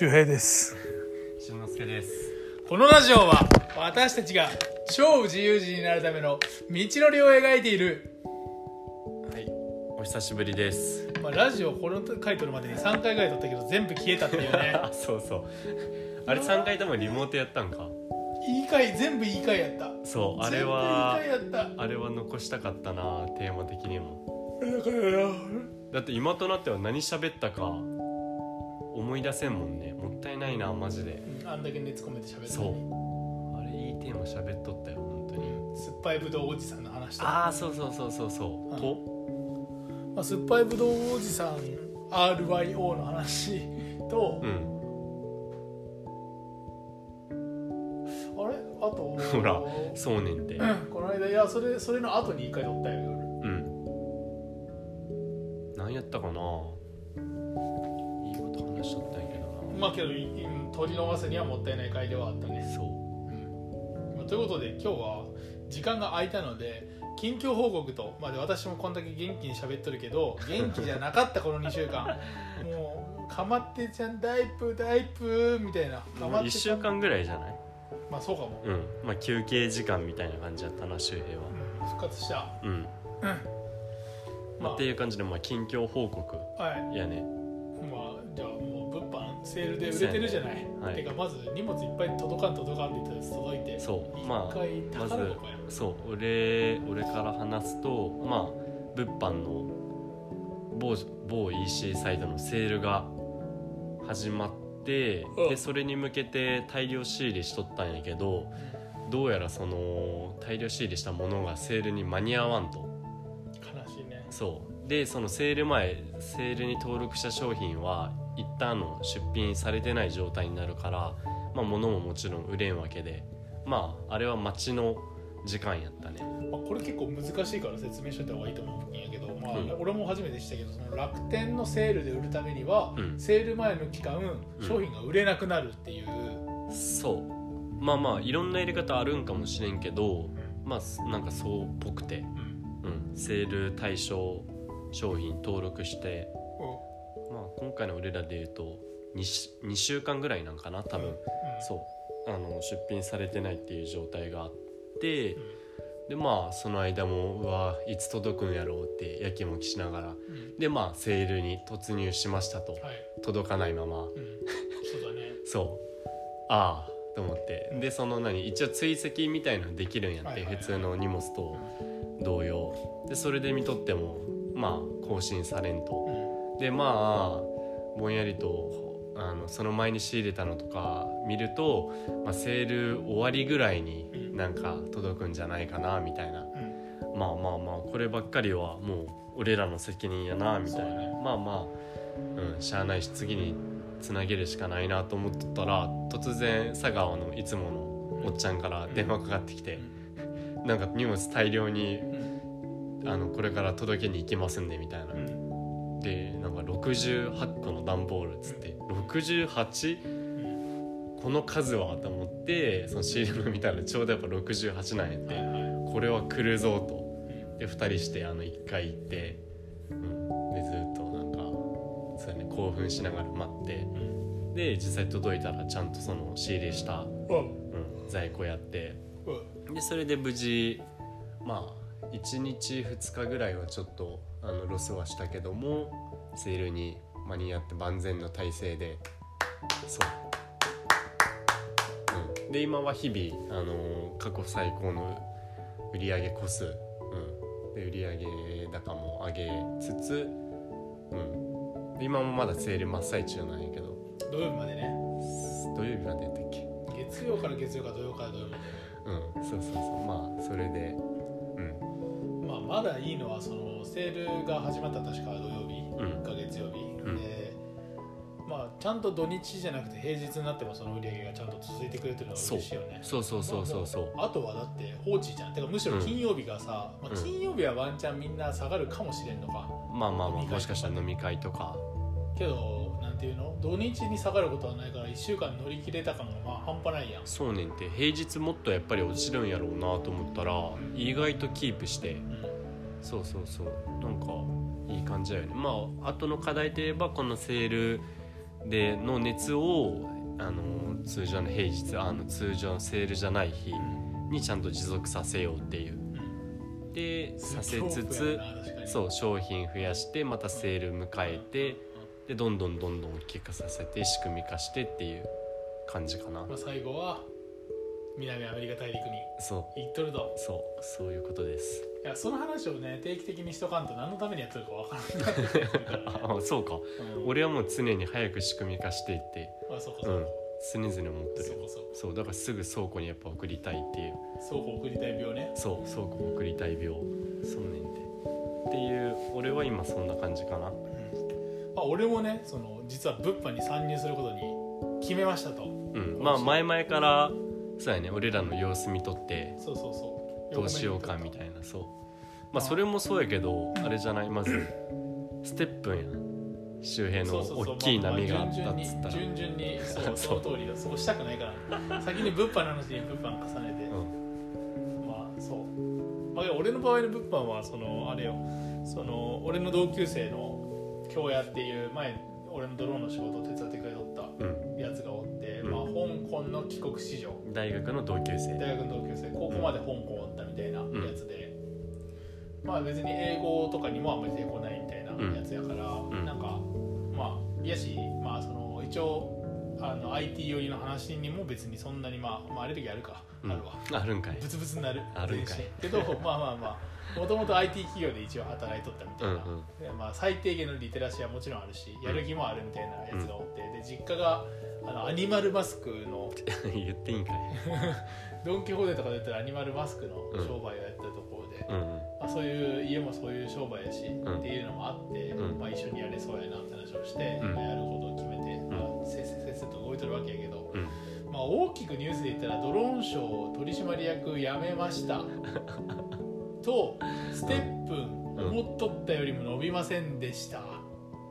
周平です。しんのすけです。このラジオは私たちが超自由人になるための道のりを描いている、はい。お久しぶりです。まあ、ラジオこの回撮るまでに3回ぐらい撮ったけど全部消えたっていうね。あ そうそう。あれ3回ともリモートやったんか？いい回全部いい回やった。そうあれは全部いい回やっあれは残したかったなテーマ的にも。ただからなだって今となっては何喋ったか思い出せんもんね。もったいないなマジで。うんあんだけ熱込めて喋ったそのにう。あれいいテーマ喋っとったよ本当に。酸っぱいぶどうおじさんの話とああそうそうそうそうそう、うん。と？まあ、酸っぱいぶどうおじさん RYO の話 と、うん。あれ？あとほらそうねんて。うんこの間いやそれそれの後に一回撮ったよ夜。うん。何やったかな？まあけどいい取り逃すにはもったいない回ではあったね、そう。うん。まあということで今日は時間が空いたので近況報告と、まあ、で私もこんだけ元気に喋っとるけど元気じゃなかったこの2週間。もうかまってちゃんダイプダイプみたいな。か1まってちゃん週間ぐらいじゃない？まあそうかも、うん。まあ休憩時間みたいな感じだったな周平は。うん。復活した。うん、まあ、っていう感じでまあ近況報告はい。やね。まあじゃあもう物販セールで売れてるじゃない、はい。てかまず荷物いっぱい届かん届かんって言ったやつ届いて。そう。まあまずそう。俺俺から話すとまあ物販の某某 EC サイトのセールが始まってうん。でそれに向けて大量仕入れしとったんやけどどうやらその大量仕入れしたものがセールに間に合わんと。悲しいね。そう。でそのセール前セールに登録した商品は一旦あの出品されてない状態になるからまあ物ももちろん売れんわけでまああれは待ちの時間やったね。まあ、これ結構難しいから説明しといた方がいいと思うんやけど、まあうん。俺も初めてしたけどその楽天のセールで売るためには、うん。セール前の期間うん。商品が売れなくなるっていう、そう。まあまあいろんなやり方あるんかもしれんけどまあなんかそうっぽくて、うん。うん、セール対象商品登録してまあ今回の俺らで言うと 2, し2週間ぐらいなんかな多分、うん。そう。あの出品されてないっていう状態があって、ん。でまあその間もうわいつ届くんやろうってやきもきしながら。うん。でまあセールに突入しましたと。はい、届かないまま。うん、そうだね。そう。ああと思って。でその何一応追跡みたいなのできるんやって、普通の荷物と同様。でそれで見とってもまあ更新されんと。うん。でまあぼんやりとあのその前に仕入れたのとか見ると、まあ、セール終わりぐらいにうんなんか届くんじゃないかなみたいな、うん。まあまあまあこればっかりはもう俺らの責任やなみたいな、ね。まあまあ、うん、しゃあないし次につなげるしかないなと思っとったら突然佐川のいつものおっちゃんから電話かかってきて、なんか荷物大量にうん。あのこれから届けに行きますんでみたいな。う。んでなんか68個の段ボールっつって 68? うん。この数はと思ってそのシールド見たらちょうどやっぱ68なんやって、これは来るぞと。うんで2人してあの1回行って、うん、でずっとなんかそうやね興奮しながら待って。うん。で実際届いたらちゃんとその仕入れした、うん。うん、在庫やって。うん。でそれで無事まあ1日2日ぐらいはちょっとあのロスはしたけどもセールに間に合って万全の体制でそう、うん、で今は日々、あのー過去最高の売上個数、うん、で売上高も上げつつ、うん、で今もまだセール真っ最中なんやけど。土曜日までね。土曜日までやったっけ？月曜から月曜か土曜から土曜まで。うん。そうそうそう。まあそれでうんまだいいのはそのセールが始まった確か土曜日うん。か月曜日、うん。でまあちゃんと土日じゃなくて平日になってもその売り上げがちゃんと続いてくれてるのが嬉しいよね。そうそうそうそうそう。まあとはだって放置じゃん。てかむしろ金曜日がさ、まあ、うん金曜日はワンチャンみんな下がるかもしれんのか、まあまあまあもしかしたら飲み会とか。けどなんていうの？土日に下がることはないから1週間乗り切れた感がまあ半端ないやん。そうねんて。平日もっとやっぱり落ちるんやろうなと思ったらん。意外とキープして。うんそうそうそう。なんかいい感じだよね。まあ後の課題といえばこのセールでの熱をあの通常の平日あの通常のセールじゃない日にちゃんと持続させようっていう。うん。でさせつつそう商品増やしてまたセール迎えてでどんどんどんどん大きくさせて仕組み化してっていう感じかな。まあ、最後は南アメリカ大陸に。そう。行っとるとそう。そういうことです。いやその話をね定期的にしとかんと何のためにやってるかわからなくなってくるからねあそうか。うん。俺はもう常に早く仕組み化していって。あそうかそうか、常々思ってる。よそうかそうか。そう。だからすぐ倉庫にやっぱ送りたいっていう。倉庫送りたい病ね。そう。倉庫送りたい病。そうねんて。っていう俺は今そんな感じかな。まあ、俺もねその実は物販に参入することに決めましたと。うん。まあ前々からそうやね。俺らの様子見とってそうそうそう。どうしようかみたないなそう。まあそれもそうやけどあれじゃない？まずステップンや周辺の大きい波があったっつったら。順々にそう その通りだ。そうしたくないから。先に物販の話に物販重ねて、うん。まあそう、まあ、俺の場合の物販はそのあれよ。その俺の同級生の京屋っていう前俺のドローンの仕事を手伝ってくれとったうん。やつがおって、うん。まあ、香港の帰国子女大学の同級生。大学の同級生。高校まで香港おったみたいなやつで、まあ別に英語とかにもあんまり出てこないみたいなやつやから、ん。なんかまあいやしまあその一応あの IT 寄りの話にも別にそんなにまあ、まあ、アレルギーあるか、うん。あるわ。あるんかい。ブツブツになる。あるんかい。けどまあまあまあもともと IT 企業で一応働いとったみたいな、うんうん。でまあ、最低限のリテラシーはもちろんあるしやる気もあるみたいなやつがおって、で実家があのアニマルマスクの 言っていいんかい。ドン・キホーテとかで言ったらアニマルマスクの商売をやってたところで、うんまあ、そういう家もそういう商売やし、ん。っていうのもあって、うん。まあ、一緒にやれそうやなって話をして、うん。まあやることを決めて、まあ、せっせせっせと動いてるわけやけど、うん。まあ、大きくニュースで言ったらドローンショー取締役辞めました とステップ思っとったよりも伸びませんでした、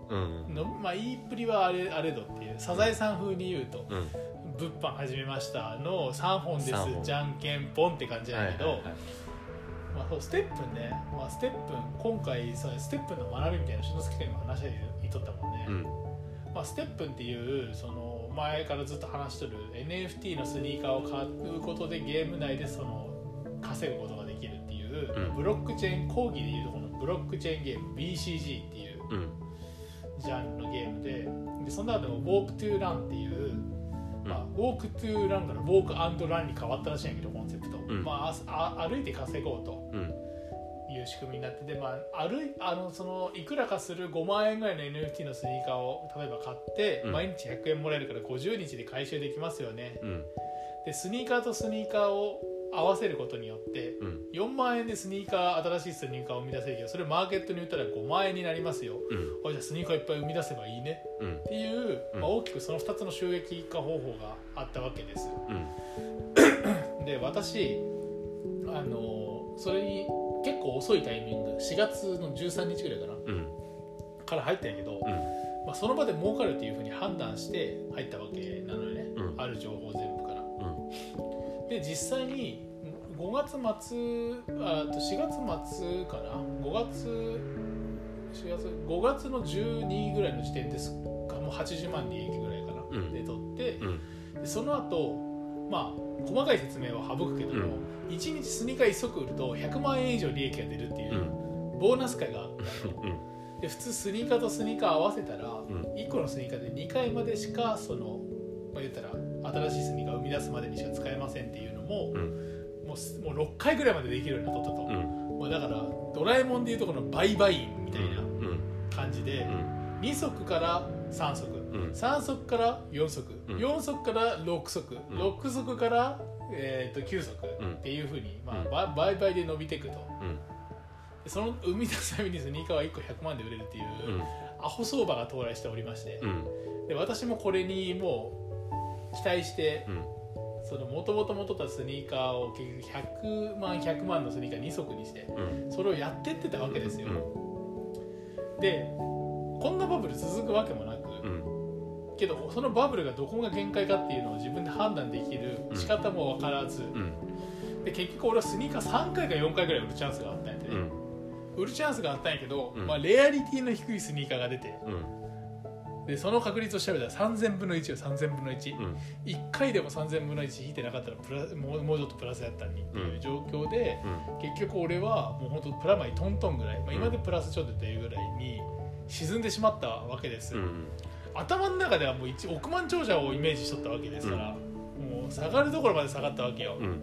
うん。のまあ言いっぷりはあれあれどっていうサザエさん風に言うとうん「物販始めました」の3本ですじゃんけんぽんって感じなんやけど、はいはいはい。まあ、そうステップンね、まあ、ステップン今回さステップンの学びみたいな篠介君にも話して言っとったもんね、うん。まあ、ステップンっていうその前からずっと話しとる NFT のスニーカーを買うことでゲーム内でその稼ぐことるブロックチェーン講義でいうとこのブロックチェーンゲーム BCG っていううん。ジャンルのゲームででその中でも Walk to Run っていう、まあ、Walk to Run から Walk and Run に変わったらしいんやけどコンセプト、うん。まあ、あ歩いて稼ごうとうん。いう仕組みになってて、まあ、歩いあのそのいくらかする5万円ぐらいの NFT のスニーカーを例えば買って、うん。毎日100円もらえるから50日で回収できますよね。うん。でスニーカーとスニーカーを合わせることによってうん。4万円でスニーカー新しいスニーカーを生み出せるけどそれマーケットに売ったら5万円になりますよ。うん。あじゃあスニーカーいっぱい生み出せばいいね。うん。っていう、うん。まあ、大きくその2つの収益化方法があったわけです。うん。で私あのそれに結構遅いタイミング4月の13日ぐらいかな。うん。から入ったんやけど、うん。まあ、その場で儲かるっていうふうに判断して入ったわけなのよね、うん。ある情報全部から。うんで実際に5月末あと4月末かな？5月4月5月の12ぐらいの時点ですか？もう80万利益ぐらいかな、うん。で取ってうん。でその後まあ細かい説明は省くけども、うん。1日スニーカー1足売ると100万円以上利益が出るっていううん。ボーナス会があったの。で普通スニーカーとスニーカー合わせたら、ん。1個のスニーカーで2回までしかその、まあ、言ったら新しいスニーカーを生み出すまでにしか使えませんっていうのも、うん。もうすもう6回ぐらいまでできるようになったと、うん。まあ、だからドラえもんでいうとこの売買員みたいなうん。感じで、うん。2足から3足。うん。3足から4足、うん。4足から6足、ん。6足から、えー、と9足うん。っていうふうに、まあうん。ば売買で伸びていくと。その生み出すためにスニーカーは1個100万で売れるっていう、うん。アホ相場が到来しておりまして、うん。で私もこれにもう期待してうん。その元々持っとったスニーカーを結局100万100万のスニーカー2足にしてうん。それをやってってたわけですよ、うん。でこんなバブル続くわけもなく、うん。けどそのバブルがどこが限界かっていうのを自分で判断できる仕方も分からず、うん。で結局俺はスニーカー3回か4回ぐらい売るチャンスがあったんやてね、うん。売るチャンスがあったんやけど、うん。まあ、レアリティの低いスニーカーが出てうんでその確率を調べたら3000分の1よ3000分の1、うん。1回でも3000分の1引いてなかったらプラもうもうちょっとプラスやったのにっていう状況で、うん。結局俺はもう本当プラマイトントンぐらい、まあ、今でプラスちょっとっていうぐらいに沈んでしまったわけです、うん頭の中ではもう1億万長者をイメージしとったわけですから、もう下がるところまで下がったわけよ、うん。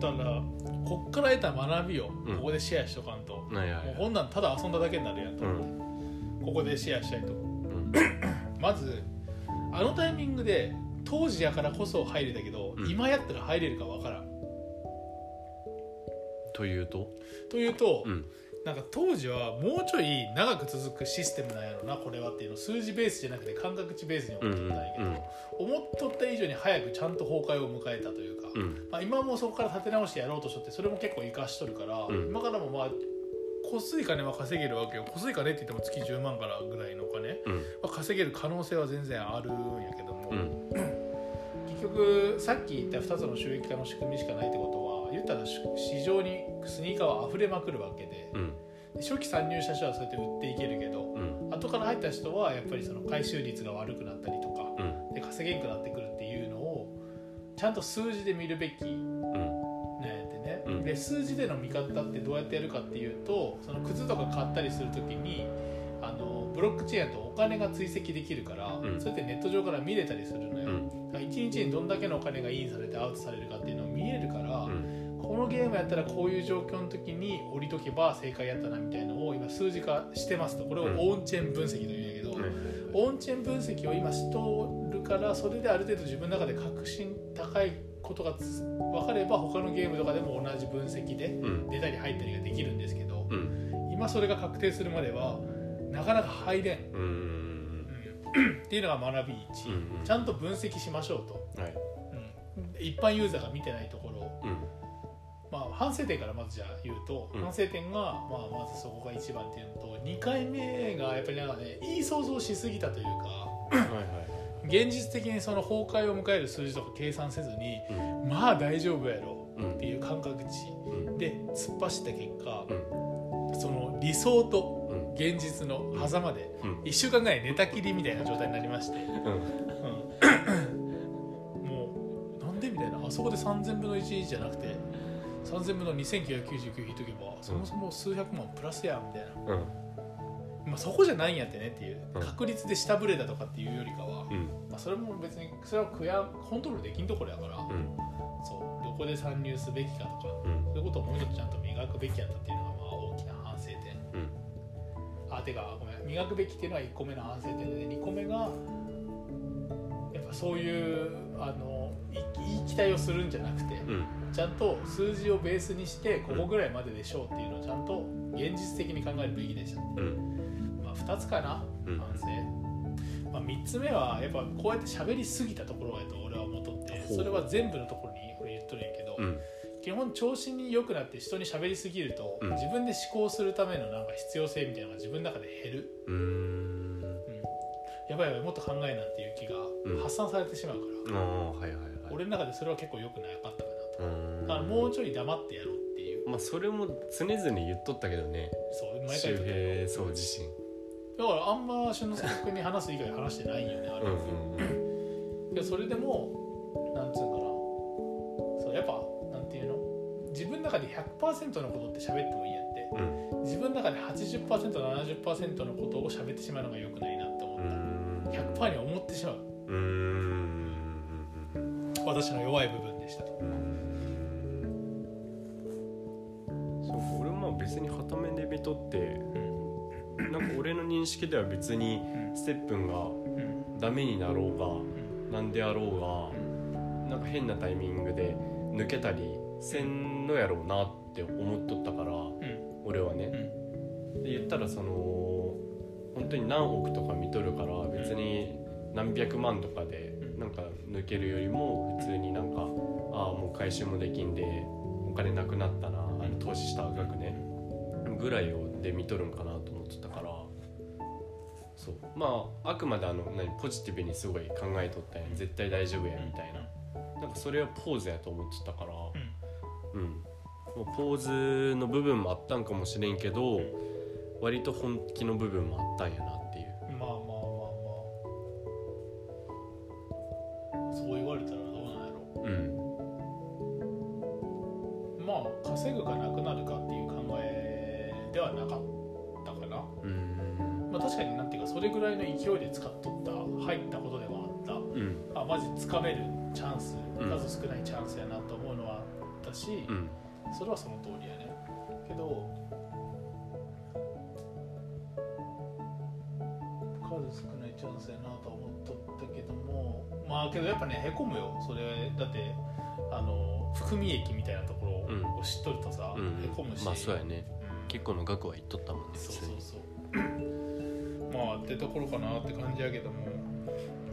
だからこっから得た学びをうん。ここでシェアしとかんと、もうこんなんただ遊んだだけになるやんと、うん。ここでシェアしたいと。うん まずあのタイミングで当時やからこそ入れたけど、うん。今やったら入れるかわからん。というと？というと、うん。なんか当時はもうちょい長く続くシステムなんやろなこれはっていうのを数字ベースじゃなくて感覚値ベースに思っとったんやけど、うんうん。思っとった以上に早くちゃんと崩壊を迎えたというか、うん。まあ、今もそこから立て直してやろうとしとってそれも結構生かしとるから、うん。今からもまあ小水金は稼げるわけよ小水金って言っても月10万からぐらいのお金うんは稼げる可能性は全然あるんやけども、うん結局さっき言った2つの収益化の仕組みしかないってことは言ったら市場にスニーカーは溢れまくるわけでうん初期参入した人はそうやって売っていけるけどうん後から入った人はやっぱりその回収率が悪くなったりとかうんで稼げんくなってくるっていうのをちゃんと数字で見るべきで数字での見方ってどうやってやるかっていうとその靴とか買ったりする時にあのブロックチェーンだとお金が追跡できるから、うん。そうやってネット上から見れたりするのよ、うん。だから1日にどんだけのお金がインされてアウトされるかっていうのを見えるから、うん。このゲームやったらこういう状況の時に降りとけば正解やったなみたいなのを今数字化してますとこれをうん。オンチェーン分析というんやけど、うん。オンチェーン分析を今しとるからそれである程度自分の中で確信高いことがつ分かれば他のゲームとかでも同じ分析でうん。出たり入ったりができるんですけどうん。今それが確定するまではなかなか入れん、うん。うん。っていうのが学び1、うんちゃんと分析しましょうと、はい。うん。一般ユーザーが見てないところ。をうん。まあ、反省点からまずじゃあ言うと、うん。反省点が、まあ、まずそこが一番っていうのと2回目がやっぱりなんかねいい想像しすぎたというかはいはい現実的にその崩壊を迎える数字とか計算せずにうん。まあ大丈夫やろうん。っていう感覚値うん。で突っ走った結果うん。その理想とうん。現実の狭間でうん。1週間ぐらい寝たきりみたいな状態になりまして、もうなんでみたいな。あそこで3000分の1じゃなくて3000分の2999引いとけばそもそも数百万プラスやみたいな、うんまあ、そこじゃないんやってねっていううん。確率で下振れだとかっていうよりかは、うん。まあ、それも別にそれはクやコントロールできんところやから、うん。そうどこで参入すべきかとかうん。そういうことをもうちょっとちゃんと磨くべきやったっていうのがまあ大きな反省点。うん。あてかごめん磨くべきっていうのは1個目の反省点で2個目がやっぱそういうあのい言い期待をするんじゃなくて、うん。ちゃんと数字をベースにしてここぐらいまででしょうっていうのをちゃんと現実的に考えるべきでした、うん。まあ、2つかなうん。反省、まあ、3つ目はやっぱこうやって喋りすぎたところやと俺は思っとってそれは全部のところに俺言っとるんやけど、うん。基本調子に良くなって人に喋りすぎると、うん。自分で思考するためのなんか必要性みたいなのが自分の中で減る、うーん。うん、やばいやばいもっと考えなんていう気うん。が発散されてしまうから、ああはいはいはい。俺の中でそれは結構良くなかったかなと。だからもうちょい黙ってやろうっていう。まあそれも常々言っとったけどね。そう毎回周言っそう自身だからあんま俊之介君に話す以外話してないよねあれ、うんうんでそれでもなんつうんかな。そうやっぱなんていうの。自分の中で100%のことって喋ってもいいやって。うん。自分の中で 80%70% のことを喋ってしまうのが良くないなって思うった、ん。100%に思ってしまう。うーん私の弱い部分でしたと。そう俺も別に片目で見とってうんなんか俺の認識では別にうんステップンがうんダメになろうがうんなんであろうがなんか変なタイミングで抜けたりせんのやろうなって思っとったからうん俺はね。うん。で言ったらその本当に何億とか見とるから別に何百万とかでうん。なんか抜けるよりも普通になんかああもう回収もできんでお金なくなったなあの投資した額ねぐらいをで見とるんかなと思ってたからそう。まああくまであの何ポジティブにすごい考えとったん。や絶対大丈夫やみたいな。なんかそれはポーズやと思ってたから。うん。もうポーズの部分もあったんかもしれんけど割と本気の部分もあったんやなし、うん。それはその通りやね。けど数少ないチャンスやなとは思っとったけどもまあけどやっぱねへこむよ。それだってあの含み益みたいなところを知っとるとさ、うん。へこむし、まあそうやね。うん。結構の額は言っとったもんねそうそうそう。まあってところかなって感じやけども、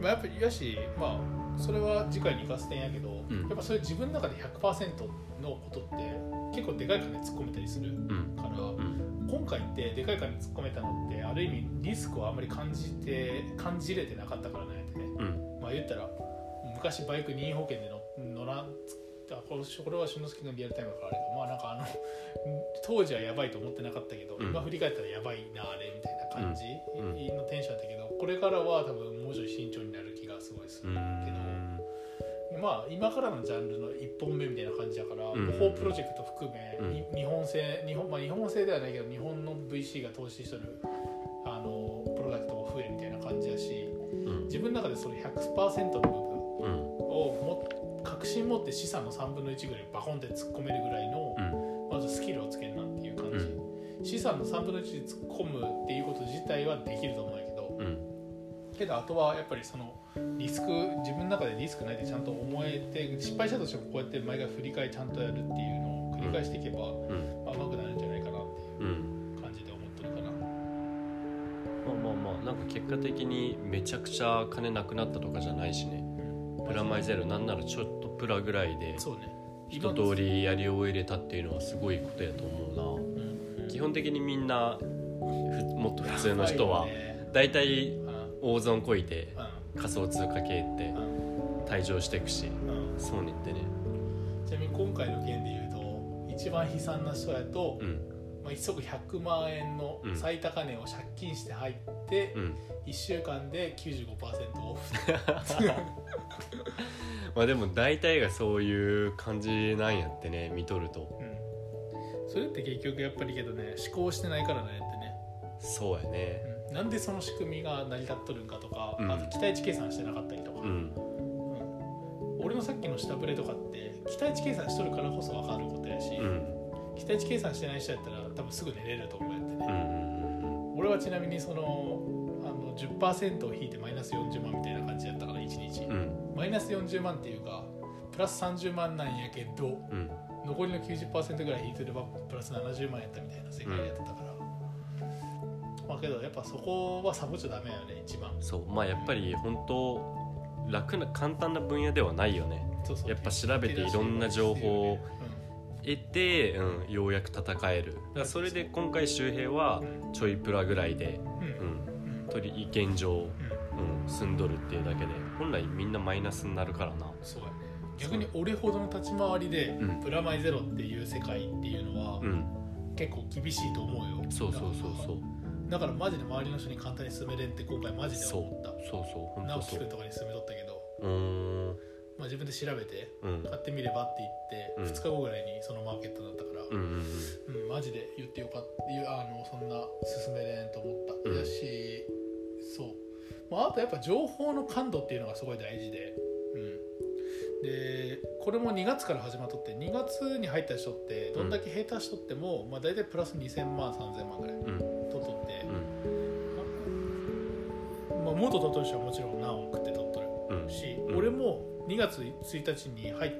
まあ、やっぱりやしまあそれは次回に生かす点やけど、うん。やっぱそれ自分の中で100%のことって結構でかい金突っ込めたりするうん。から、うん。今回ってでかい金突っ込めたのってある意味リスクをあんまり感じて感じれてなかったからなんやってね。うん。まあ言ったら昔バイク任意保険で乗乗らんあこれこれは俊之介君リアルタイムだからあれだ。まあなんかあの 当時はやばいと思ってなかったけど、うん。今振り返ったらやばいなあれみたいな感じうんのテンションだったけどこれからは多分もうちょい慎重になる気がすごいする、うん。まあ今からのジャンルの1本目みたいな感じだから、うん。模倣プロジェクト含め、うん。に日本製日本,、まあ、日本製ではないけど日本の VC が投資してるあのプロダクトも増えるみたいな感じだしうん。自分の中でそれ100%の部分うん。をも確信持って資産の3分の1ぐらいバコンって突っ込めるぐらいの、うん。まずスキルをつけるなっていう感じ、資産の3分の1で突っ込むっていうこと自体はできると思うんやけどうん。けどあとはやっぱりそのリスク自分の中でリスクないってちゃんと思えて失敗したとしてもこうやって毎回振り返りちゃんとやるっていうのを繰り返していけば、うん。まあ、うまくなるんじゃないかなっていうんう感じで思ってるかな。まあまあまあなんか結果的にめちゃくちゃ金なくなったとかじゃないしね。プラマイゼロなんならちょっとプラぐらいでそうね。一通りやり終えれたっていうのはすごいことやと思ううん。な基本的にみんなふもっと普通の人は 大体うん。大損こいてう仮想通貨系ってんうん。退場していくしうん。そうねってね。ちなみに今回の件で言うと一番悲惨な人やと、うん。まあ、一足100万円のうん。最高値を借金して入って、うん。1週間で95%オフ まあでも大体がそういう感じなんやってね見とると。うん。それって結局やっぱりけどね思考してないからなんやってね、そうやね。うん。なんでその仕組みが成り立っとるんかとか、うん。あと期待値計算してなかったりとか、うん。うん。俺のさっきの下振れとかって期待値計算しとるからこそ分かることやし、うん。期待値計算してない人やったら多分すぐ寝れると思うんやってね、うんうん俺はちなみにそのあの10%を引いてマイナス40万みたいな感じだったから1日、うんうんマイナス40万っていうかプラス30万なんやけどうん。残りの90%ぐらい引いてればプラス70万やったみたいな世界やってたから、まあけどやっぱそこはサボっちゃダメやよね一番。そう。まあやっぱり本当楽な簡単な分野ではないよね。そうそう。やっぱ調べていろんな情報を得て、うん、ようやく戦える。だからそれで今回周平はうん。ちょいプラぐらいで、うん。うん。うん、うん取り現状、うんうん、住んどるっていうだけで本来みんなマイナスになるからな。そうやね。逆に俺ほどの立ち回りでうん。プラマイゼロっていう世界っていうのはうん。結構厳しいと思うよ。そうそうそうそう。だからマジで周りの人に簡単に進めれんって今回マジでそう思った。そうそう本当そう。直樹君とかに進めとったけど、うーん。まあ、自分で調べてうん。買ってみればって言って、うん。2日後ぐらいにそのマーケットだったから、うんうんうん、マジで言ってよかったいうあのそんな進めれんと思った、うん。だしそう、まあ、あとやっぱ情報の感度っていうのがすごい大事で,、うん、でこれも2月から始まっとって2月に入った人ってどんだけ下手しとっても、まあ、大体プラス2000万3000万ぐらいうん。うん取っとって。う、ん。まあ、元取っとる人はもちろん何億って取っとるうん。し、うん。俺も2月1日に入って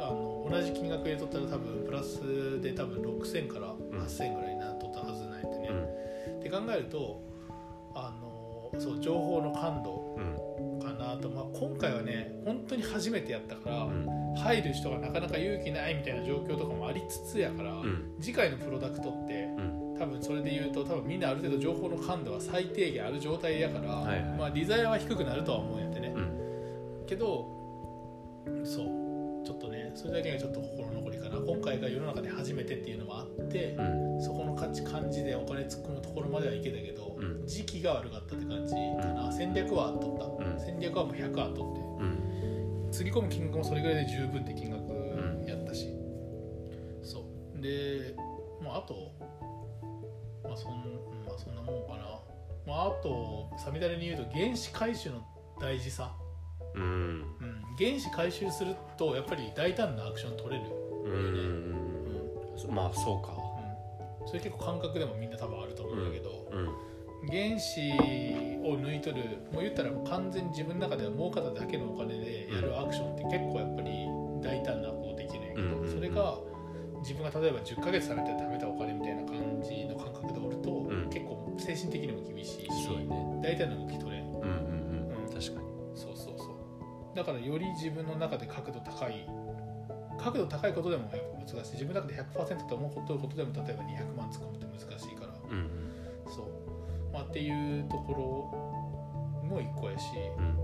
あの同じ金額で取ったら多分プラスで多分6000から8000ぐらいになっとったはずなんやってね、って考えるとあのそう情報の感度うん。かなと、まあ、今回はね本当に初めてやったから、うん。入る人がなかなか勇気ないみたいな状況とかもありつつやから、ん。次回のプロダクトってうん。多分それで言うと多分みんなある程度情報の感度は最低限ある状態やから、はいはい。まあ、デザイアは低くなるとは思うんやってね、うん。けどそう。ちょっとねそれだけがちょっと心残りかな。今回が世の中で初めてっていうのもあって、うん。そこの価値感じでお金突っ込むところまではいけたけど、うん時期が悪かったって感じかな、戦略はあった、うん。戦略はもう100あっとって。うん。つぎ込む金額もそれぐらいで十分って金額やったし、そう。で、まあ、あと、まあそんまあ、そんなもんかな、まあ、あとさみだれに言うと原子回収の大事さ、うん。うん、原子回収するとやっぱり大胆なアクション取れる、うん。うん。まあそうか。うん、それ結構感覚でもみんな多分あると思うんだけど、うん原子を抜いとるもう言ったらもう完全に自分の中では儲かっただけのお金でやるアクションって結構やっぱり大胆なことできるんやけど、うんうんうん。それが自分が例えば10ヶ月貯めて貯めたお金みたいな感じの感覚でおると、ん。結構精神的にも厳しいし大胆な動き取れん。うんうんうん。確かに。そうそうそう。だからより自分の中で角度高い角度高いことでもやっぱ難しい。自分の中で100%と思うことでも例えば200万突っ込むって難しいから。うんうんまあ、っていうところも一個やし。うん。うん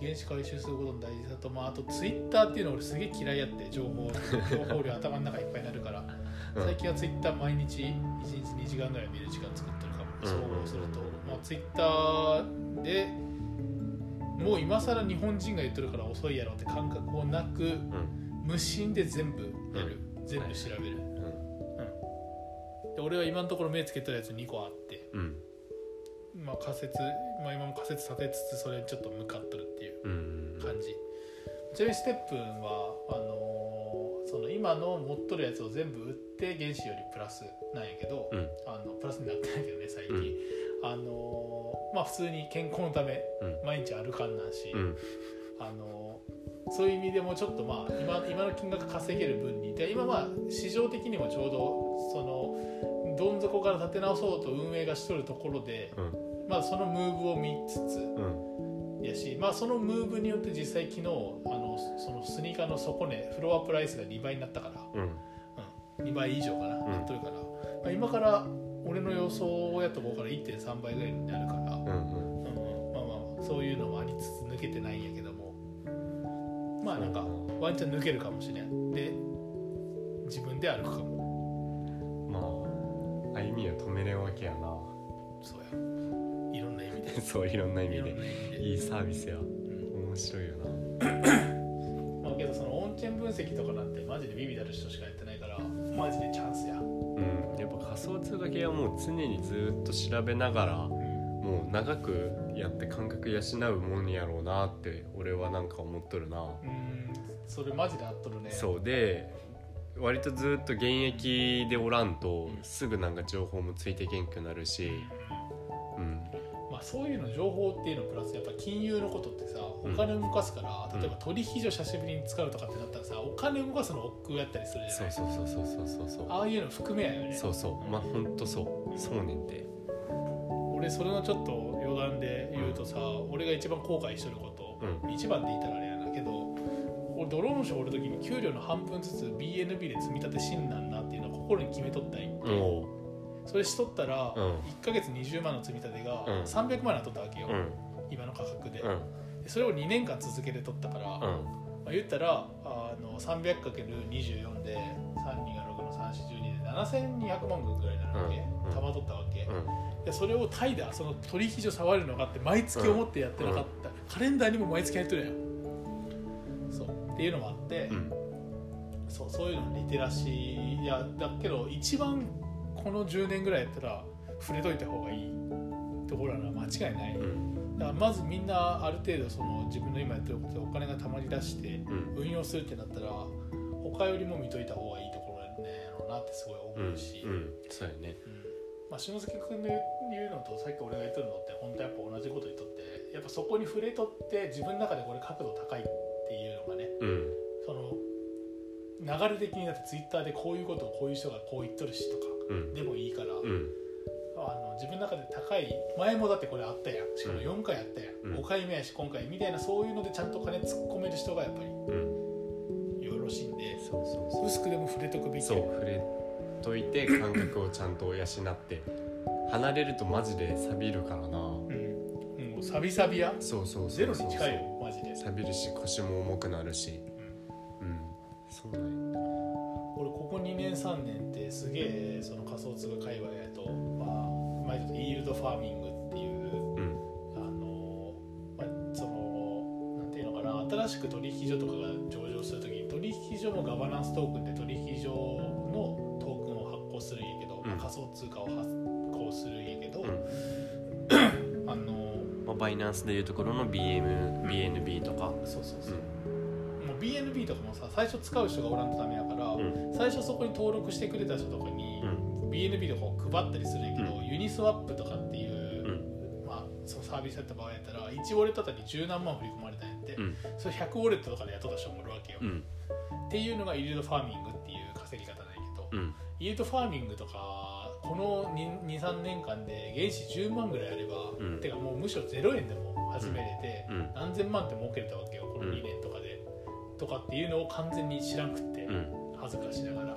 原子回収することの大事さと、まあ、あとツイッターっていうの俺すげえ嫌いやって情報情報量頭の中いっぱいになるから。うん。最近はツイッター毎日1日2時間ぐらい見る時間作ってるかも総合すると、まあ、ツイッターでもう今更日本人が言ってるから遅いやろって感覚をなくうん。無心で全部やる、全部調べる、うんで俺は今のところ目つけてるやつ2個あって、うん。まあ、仮説、まあ、今も仮説立てつつそれにちょっと向かっとるっていううん。感じ、ちなみにステップンはあのーその今の持っとるやつを全部売って原子よりプラスなんやけど、うん。あのプラスになってないけどね最近、うん。あのーまあ普通に健康のためうん。毎日歩かんなんし、うん。あのーそういう意味でもちょっとまあ今今の金額稼げる分にで今まあ市場的にもちょうどそのどん底から立て直そうと運営がしとるところで、うん。まあ、そのムーブを見つつうん。やし、まあ、そのムーブによって実際昨日あのそのスニーカーの底値フロアプライスが2倍になったから、うん。うん、2倍以上かな、ん。なっとるから、まあ、今から俺の予想やとこから1.3倍ぐらいになるから、うんうん。うんまあまあそういうのもありつつ抜けてないんやけどもまあなんかワンチャン抜けるかもしれん。で自分で歩くかも。まあ歩みを止めれんわけやな。そうや。いろんな意味で。そういろんな意味で。いいサービスや。うん。面白いよな。まあけどそのオンチェーン分析とかなんてマジでビビたる人しかやってないからマジでチャンスや、うん。やっぱ仮想通貨系はもう常にずっと調べながらもう長くやって感覚養うもんやろうなって俺はなんか思っとるな、うん。それマジで合っとるね。そうで割とずっと現役でおらんとすぐなんか情報もついていけんくなるしうん。まあ、そういうの情報っていうのプラスやっぱ金融のことってさおうん。金動かすから、うん。例えば取引所久しぶりに使うとかってなったらさお金動かすの億劫やったりするじゃそうない？そうそうそうそうそうそうああいうの含めやよね。そうそう。まあほんとそう。そうねんて。俺それのちょっと余談で言うとさ、俺が一番後悔してること、う一番で言ったらあれやなけど俺ドローンショーおる時に給料の半分ずつ BNB で積み立てしんなっていうのを心に決めとったんよおう。それしとったら、うん。1ヶ月20万の積み立てがうん。300万になっとったわけよ、うん。今の価格で,、うん。でそれを2年間続けてとったから、まうん。あ、言ったらあの 300×24 で32が6の342で7200万ぐらいになるわけ、うん。うん。たまとったわけ、うん。でそれをタイでその取引所触るのかって毎月思ってやってなかった、カレンダーにも毎月やってるやんっていうのもあって、うん。そうそういうのリテラシーいやだけど一番この10年ぐらいやったら触れといた方がいいところは間違いない、うん。だからまずみんなある程度その自分の今やってることでお金がたまり出してうん。運用するってなったら他よりも見といた方がいいところやろうなってすごいうん思うし、うん。そうやね。うん。まあ、篠崎君の言うのとさっき俺が言ってるのって本当やっぱ同じこと言っとってやっぱそこに触れとって自分の中でこれ角度高いっていうん。その流れ的にだってツイッターでこういうことをこういう人がこう言っとるしとかうん。でもいいから、うん。あの自分の中で高い前もだってこれあったやん。しかも4回あったやん、うん5回目やし今回みたいなそういうのでちゃんと金突っ込める人がやっぱりうん。よろしいんでそうそうそう。薄くでも触れとくべきそう触れといて感覚をちゃんと養って離れるとマジで錆びるからなうサビサビや。そうそうゼロに近いよマジで。錆びるし腰も重くなるし。うん。そうなんや。俺ここ2年3年ってすげえその仮想通貨界隈やとまあ前ちょっとイールドファーミングっていううん。あの、まあ、そのなんていうのかな新しく取引所とかが上場するときに取引所もガバナンストークンで取引所のトークンを発行するんやけど、まあうん仮想通貨を発行するんやけど、うん。あのまあ、バイナンスでいうところの BM BNB とか。そうそうそう、もう BNB とかもさ最初使う人がおらんとダメやから、うん。最初そこに登録してくれた人とかに、うん。BNB とかを配ったりするんやけど、うユニスワップとかっていう、まあ、そのサービスやった場合やったら1ウォレットあたり十何万振り込まれたんやって、うん。それ100ウォレットとかで雇った人もおるわけよ、うん。っていうのがイールドファーミングっていう稼ぎ方なんやけど、うん。イールドファーミングとかこの23年間で原資10万ぐらいあれば、うん。てかもうむしろ0円でも始めれて、うん。何千万って儲けれたわけよこの2年とかで、とかっていうのを完全に知らんくって、うん。恥ずかしながら。あ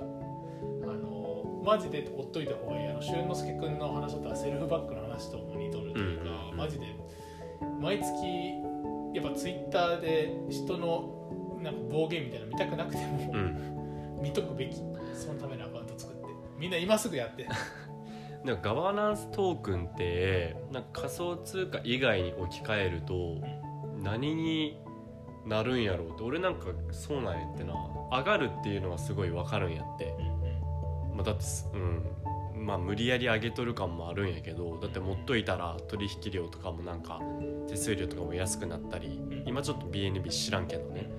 のマジで追っといた方がいい。あの俊之介君の話だったらセルフバックの話とも似とるというか、マジで毎月やっぱツイッターで人のなんか暴言みたいなの見たくなくても、うん。見とくべき。そのためのアカウント作って。みんな今すぐやって なんかガバナンストークンってなんか仮想通貨以外に置き換えると何になるんやろうって俺なんかそうなんやってな。上がるっていうのはすごい分かるんやって、まあ、だってすうん。まあ無理やり上げとる感もあるんやけどだって持っといたら取引量とかもなんか手数料とかも安くなったり今ちょっと BNB 知らんけどね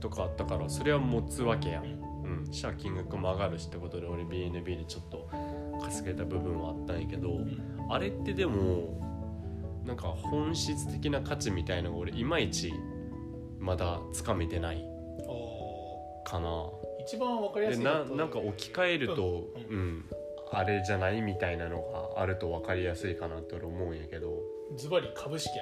とかあったからそれは持つわけやん、うん、したら金額も上がるしってことで俺 BNB でちょっと稼げた部分はあったんやけどあれってでもなんか本質的な価値みたいなのが俺いまいちまだつかめてないかな一番わかりやすいななんか置き換えるとううんあれじゃないみたいなのがあると分かりやすいかなって俺思うんやけどズバリ株式やね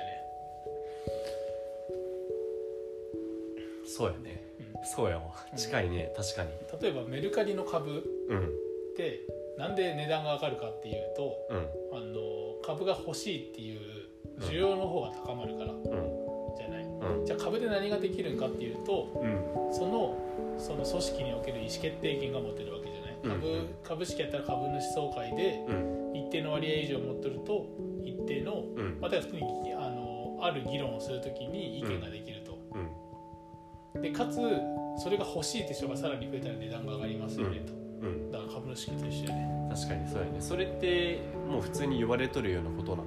そうやねうんそうやわ近いね確かに例えばメルカリの株うんってなんで値段が上がるかっていうとうん。あの株が欲しいっていう需要の方が高まるからうん。じゃない、うん。じゃあ株で何ができるんかっていうとうん。そのその組織における意思決定権が持てるわけじゃない？株,、株式やったら株主総会でうん。一定の割合以上持ってると一定のうん。または普通にあのある議論をするときに意見ができると、うん。でかつそれが欲しいって人がさらに増えたら値段が上がりますよねと、うん。だから株主と一緒やね。確かにそうやね。それってもう普通に言われとるようなことな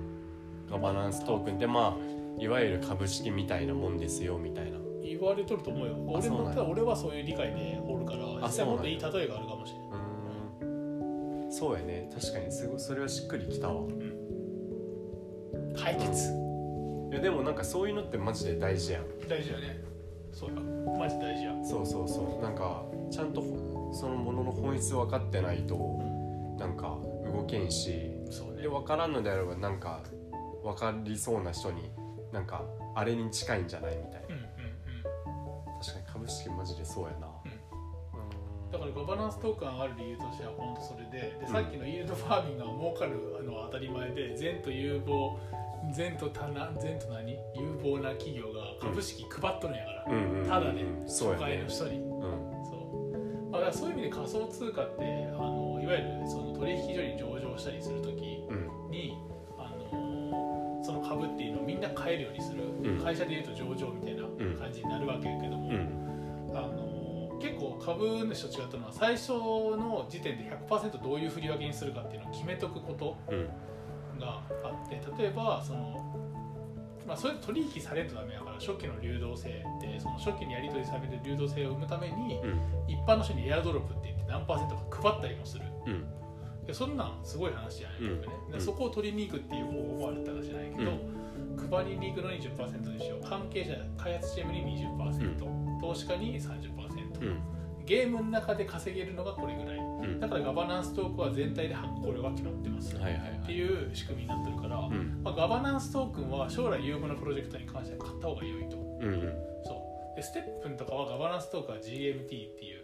ガバナンストークンってまあいわゆる株式みたいなもんですよみたいな。言われとると思うよ。俺そうなんや。もただ俺はそういう理解でおるから実際もっといい例えがあるかもしれないうーん。そうやね。確かにすごいそれはしっくりきたわ。解決。いやでもなんかそういうのってマジで大事やん。大事やね。そうやマジ大事や。そうそうそう。なんかちゃんとそのものの本質分かってないとなんか動けんしそうね。で分からんのであればなんか分かりそうな人になんかあれに近いんじゃないみたいな。確かに株式マジでそうやな。だからガバナンストークン上がる理由としては本当それででうん。さっきのイールドファーミングが儲かるのは当たり前で善と有望善と多な善と何？有望な企業が株式配っとるんやから、ただね初回の人。にだからそういう意味で仮想通貨ってあのいわゆるその取引所に上場したりするときうん。にあのその株っていうのをみんな買えるようにする、うん。会社でいうと上場みたいな感じになるわけやけども、うん。あの結構株主と違ったのは最初の時点で100%どういう振り分けにするかっていうのを決めとくことうん。があって例えばその、まあ、それ取引されるとダメだから初期の流動性ってその初期にやり取りされる流動性を生むためにうん。一般の人にエアドロップって言って何パーセントか配ったりもする。うん。でそんなんすごい話じゃないうん僕ね、でうん。そこを取りに行くっていう方法もあるって話じゃないけど、配りに行くのに10%にしよう。関係者開発チームに20%、投資家に30%、うんゲームの中で稼げるのがこれぐらい。うん。だからガバナンストークンは全体で発行量が決まってます、はいはいはい。っていう仕組みになってるから、うん。まあ、ガバナンストークンは将来有望なプロジェクトに関しては買った方が良いと。うんうん。そう。でステップンとかはガバナンストークンは GMT っていう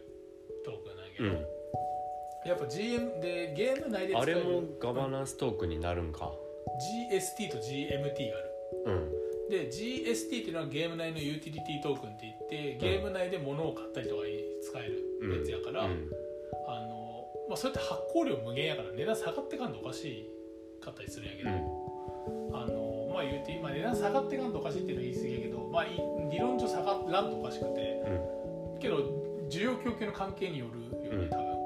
トークンなんやけど、うん。やっぱ GM でゲーム内で使あれえるもガバナンストークンになるんか。GST と GMT がある。うんで GST っていうのはゲーム内のユーティリティトークンって言ってゲーム内で物を買ったりとかに使えるやつやから、うん。あのまあ、それって発行量無限やから値段下がってかんとおかしかったりするんやけど、うん。あのまあ言うて今値段下がってかんとおかしいっていうのは言い過ぎやけどまあい理論上下がらんとおかしくてけど需要供給の関係によるよねうん。多分。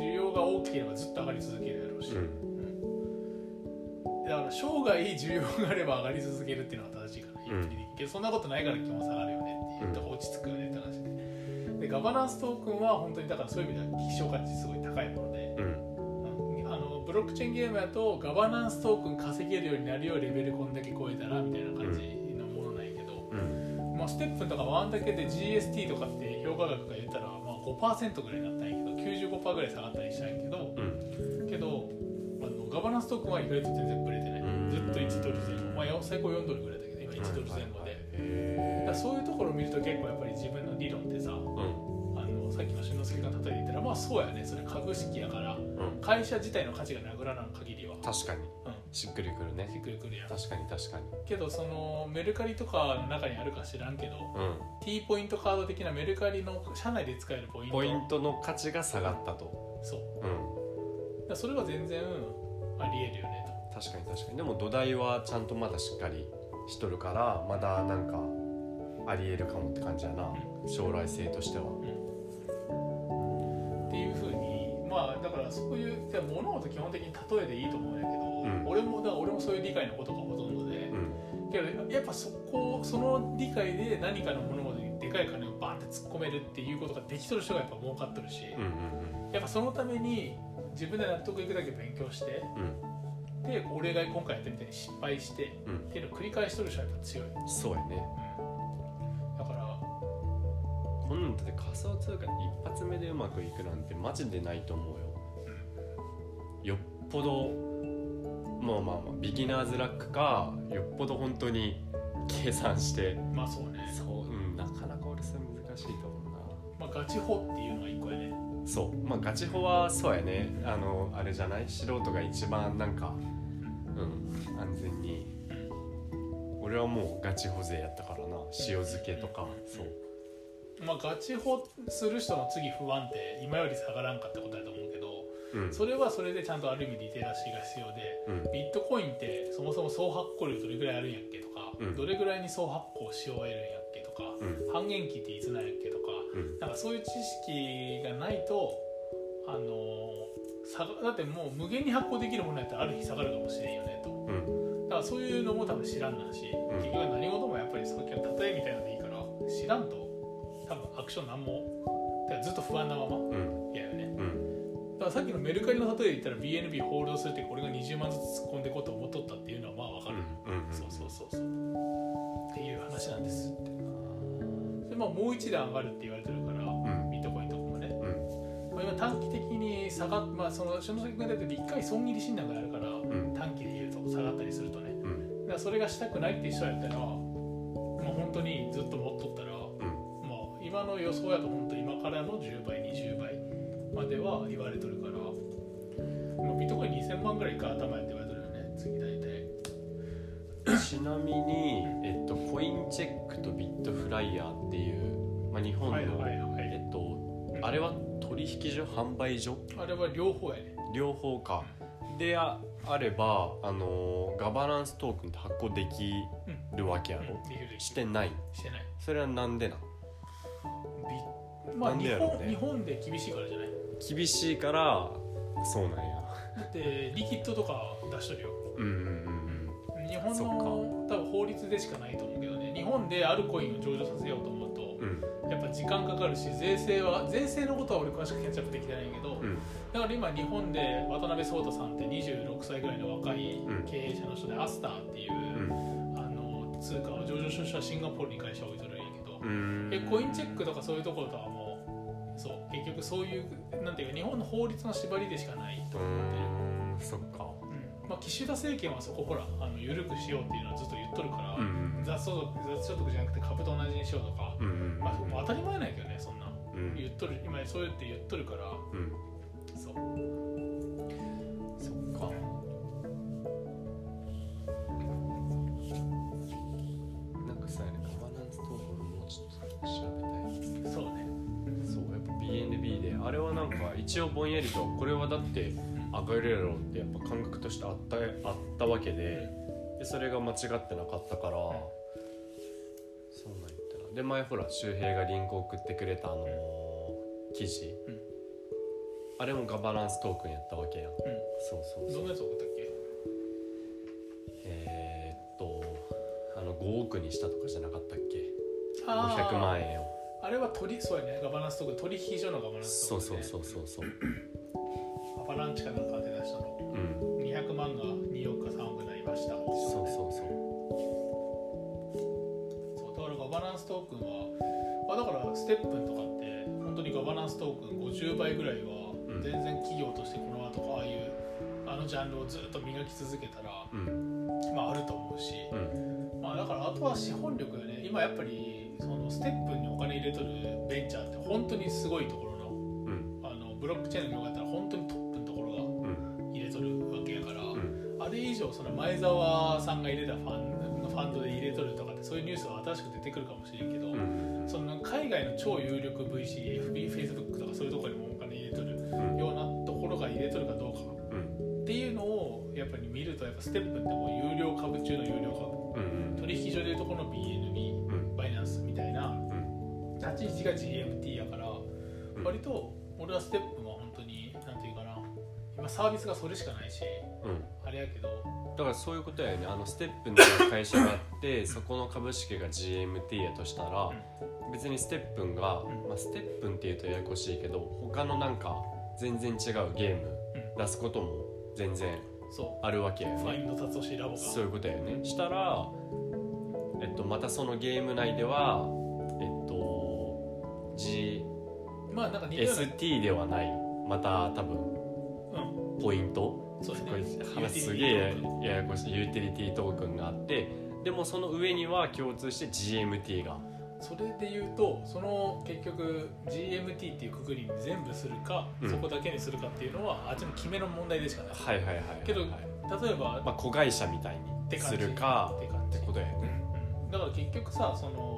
需要が大きければずっと上がり続けるやろうし、うんだから生涯需要があれば上がり続けるっていうのが正しいからうん。一気に。けどそんなことないから基本下がるよねっていうとこ落ち着くよねって話ででガバナンストークンは本当にだからそういう意味では希少価値すごい高いもので、あのブロックチェーンゲームやとガバナンストークン稼げるようになるよレベルこんだけ超えたらみたいな感じのものなんやけど、うん。まあ、ステップンとかワンだけで GST とかって評価額が言ったらまあ5%ぐらいになったんやけど95%ぐらい下がったりしたんやけどうん。けどあのガバナンストークンは意外と全然ブレずっと1ドル前後、まあ、最高4ドルぐらいだけど今1ドル前後で、そういうところを見ると結構やっぱり自分の理論ってさーあのさっきの俊之介が例えで言ったらまあそうやねそれ株式やからうん。うん会社自体の価値がなくならん限りは、確かに。うん、しっくりくるね。しっくりくるやん。確かに確かに。けどそのメルカリとかの中にあるか知らんけどう T ポイントカード的なメルカリの社内で使えるポイント。んポイントの価値が下がったと。そう。うん。だそれは全然ありえるよね確かに確かに。でも土台はちゃんとまだしっかりしとるからまだなんかありえるかもって感じやな。将来性としては。とっていうふうにまあだからそういう物事基本的に例えでいいと思うんやけど、ん。俺もだから俺もそういう理解のことがほとんどで、うん。けどやっぱそこその理解で何かの物事にでかい金をバンって突っ込めるっていうことができとる人がやっぱ儲かっとるし、うんうん。やっぱそのために自分で納得いくだけ勉強してうんで俺が今回やったみたいに失敗してうん。っていうのを繰り返しとる人はやっぱ強い、そうやね。だからこんなんだって仮想通貨で一発目でうまくいくなんてマジでないと思うよ。よっぽどまあまあまあビギナーズラックかよっぽど本当に計算して。まあそうね。そううんなかなか俺それ難しいと思うな。まあ、ガチホっていうのが一個やね。そう。まあガチホはそうやね。あのあれじゃない？素人が一番なんかうん。安全に。俺はもうガチホ勢やったからな。塩漬けとかそう。まあガチホする人の次不安って今より下がらんかってことだと思うけどうん。それはそれでちゃんとある意味リテラシーが必要でうん。ビットコインってそもそも総発行量どれぐらいあるんやっけとか、うん。どれぐらいに総発行し終えるんやっけとか、うん。半減期っていつなんやっけとかうん。なんかそういう知識がないとあの下がだってもう無限に発行できるものやったらある日下がるかもしれんよねと。うん。だからそういうのも多分知らんなんし、ん。結局何事もやっぱりさっきの例えみたいなのでいいから知らんと多分アクションなんもだからずっと不安なまま。うん。嫌よね。うん。だからさっきのメルカリの例えで言ったら BNB ホールドするってこれが20万ずつ突っ込んでいこうと思っとったっていうのはまあわかる、うんそうそうそうそう。っていう話なんです。ってでまあもう一段上がるって言われてる短期的に下がっまあその篠崎君が出てる1回損切り診断があるからうん。短期で言うと下がったりするとね。うん。だからそれがしたくないって人やったらまあ本当にずっと持っとったらうん。まあ今の予想やと本当今からの10倍20倍までは言われとるから、まあ、ビットコイン2000万ぐらいか頭やって言われとるよね次大体。ちなみに、えっと、コインチェックとビットフライヤーっていう、まあ、日本の、はいはいはい。えっとあれは取引所販売所？あれは両方やね。両方か。でああれば、あのーガバナンストークンって発行できるわけやろ、うんできるできる。してない？してない。それはなんでなん？ビまあ日本日本で厳しいからじゃない？厳しいからそうなんや。だってリキッドとか出しとるよ。うんうんうん日本の多分法律でしかないと思うけどね。日本であるコインを上場させようと思うとうんうんやっぱ時間かかるし税制は税制のことは俺詳しく検索できてないけど、うん。だから今日本で渡辺壮太さんって26歳ぐらいの若いうん。経営者の人でアスターっていう、うん。あの通貨を上場出社シンガポールに会社を置いとるんやけど、うん。えコインチェックとかそういうところとはもうそう結局そういうなんていうか日本の法律の縛りでしかないとう思ってる、んそっか。うん。まあ、岸田政権はそこほらあの緩くしようっていうのはずっと言っとるから、うん雑所得雑所得じゃなくて株と同じにしようとか、うんうんまあ、当たり前なんやけどねそんな。うん。言っとる今そうやって言っとるから。うん。そう。そっか。なんかさガバナンストークンもうちょっと調べたい。そうね。そうやっぱ BNB であれはなんか一応ぼんやりとこれはだって上がるやろってやっぱ感覚としてあったあったわけででそれが間違ってなかったから。そうで前ほら周平がリンク送ってくれたあのー記事、うん。あれもガバナンストークンやったわけやん、うそうそうんそう。どなやつ送ったっけ？えー、っとあの5億にしたとかじゃなかったっけ？あー。500万円を。あれは取りそうやね。ガバナンストークン取引所のガバナンストークン、そうそうね、そうそうそう。アバランチかなんかで出したの。うん。200万が2億か3億になりましたそうそうそそうだからガバナンストークンは、まあ、だからステップンとかって本当にガバナンストークン50倍ぐらいはうん。全然企業としてこの後ああいうあのジャンルをずっと磨き続けたら、ううん。まあ、あると思うし、うん。まあ、だからあとは資本力よね今やっぱりそのステップンにお金入れとるベンチャーって本当にすごいところのうん。あのブロックチェーンの業界だったらその前澤さんが入れたファンファンドで入れとるとかってそういうニュースは新しく出てくるかもしれんけど、うん。その海外の超有力 VC、FB、Facebook とかそういうところにもお金入れとるうんようなところが入れとるかどうかうんっていうのをやっぱり見るとやっぱステップってもう有料株中の有料うん株取引所でいうとこの BNB うんバイナンスみたいなうん。立ち位置が GMT やからうん。割と俺はステップは本当になんていうかな今サービスがそれしかないしうん。あれやけど。だからそういうことやよね。あのステップンっていう会社があってそこの株式が GMT やとしたら、別にステップンが、うん。まあ、ステップンっていうとややこしいけど他のなんか全然違うゲームうん。出すことも全然そあるわけやうよね。ファインド達しラボが。そういうことやよね。したら、えっと、またそのゲーム内ではえっとまあなんか似たような。GST ではない。また多分うんポイント？そうですね。すげえややこしいユーティリティトークンがあって。でもその上には共通して GMT が。それで言うとその結局 GMT っていうくくりに全部するか、うん。そこだけにするかっていうのはあっちの決めの問題でしかない、はいはいはいはいけどはい例えば、まあ、子会社みたいにするかって感じ。ってことやよね。うん。だから結局さその、まあ、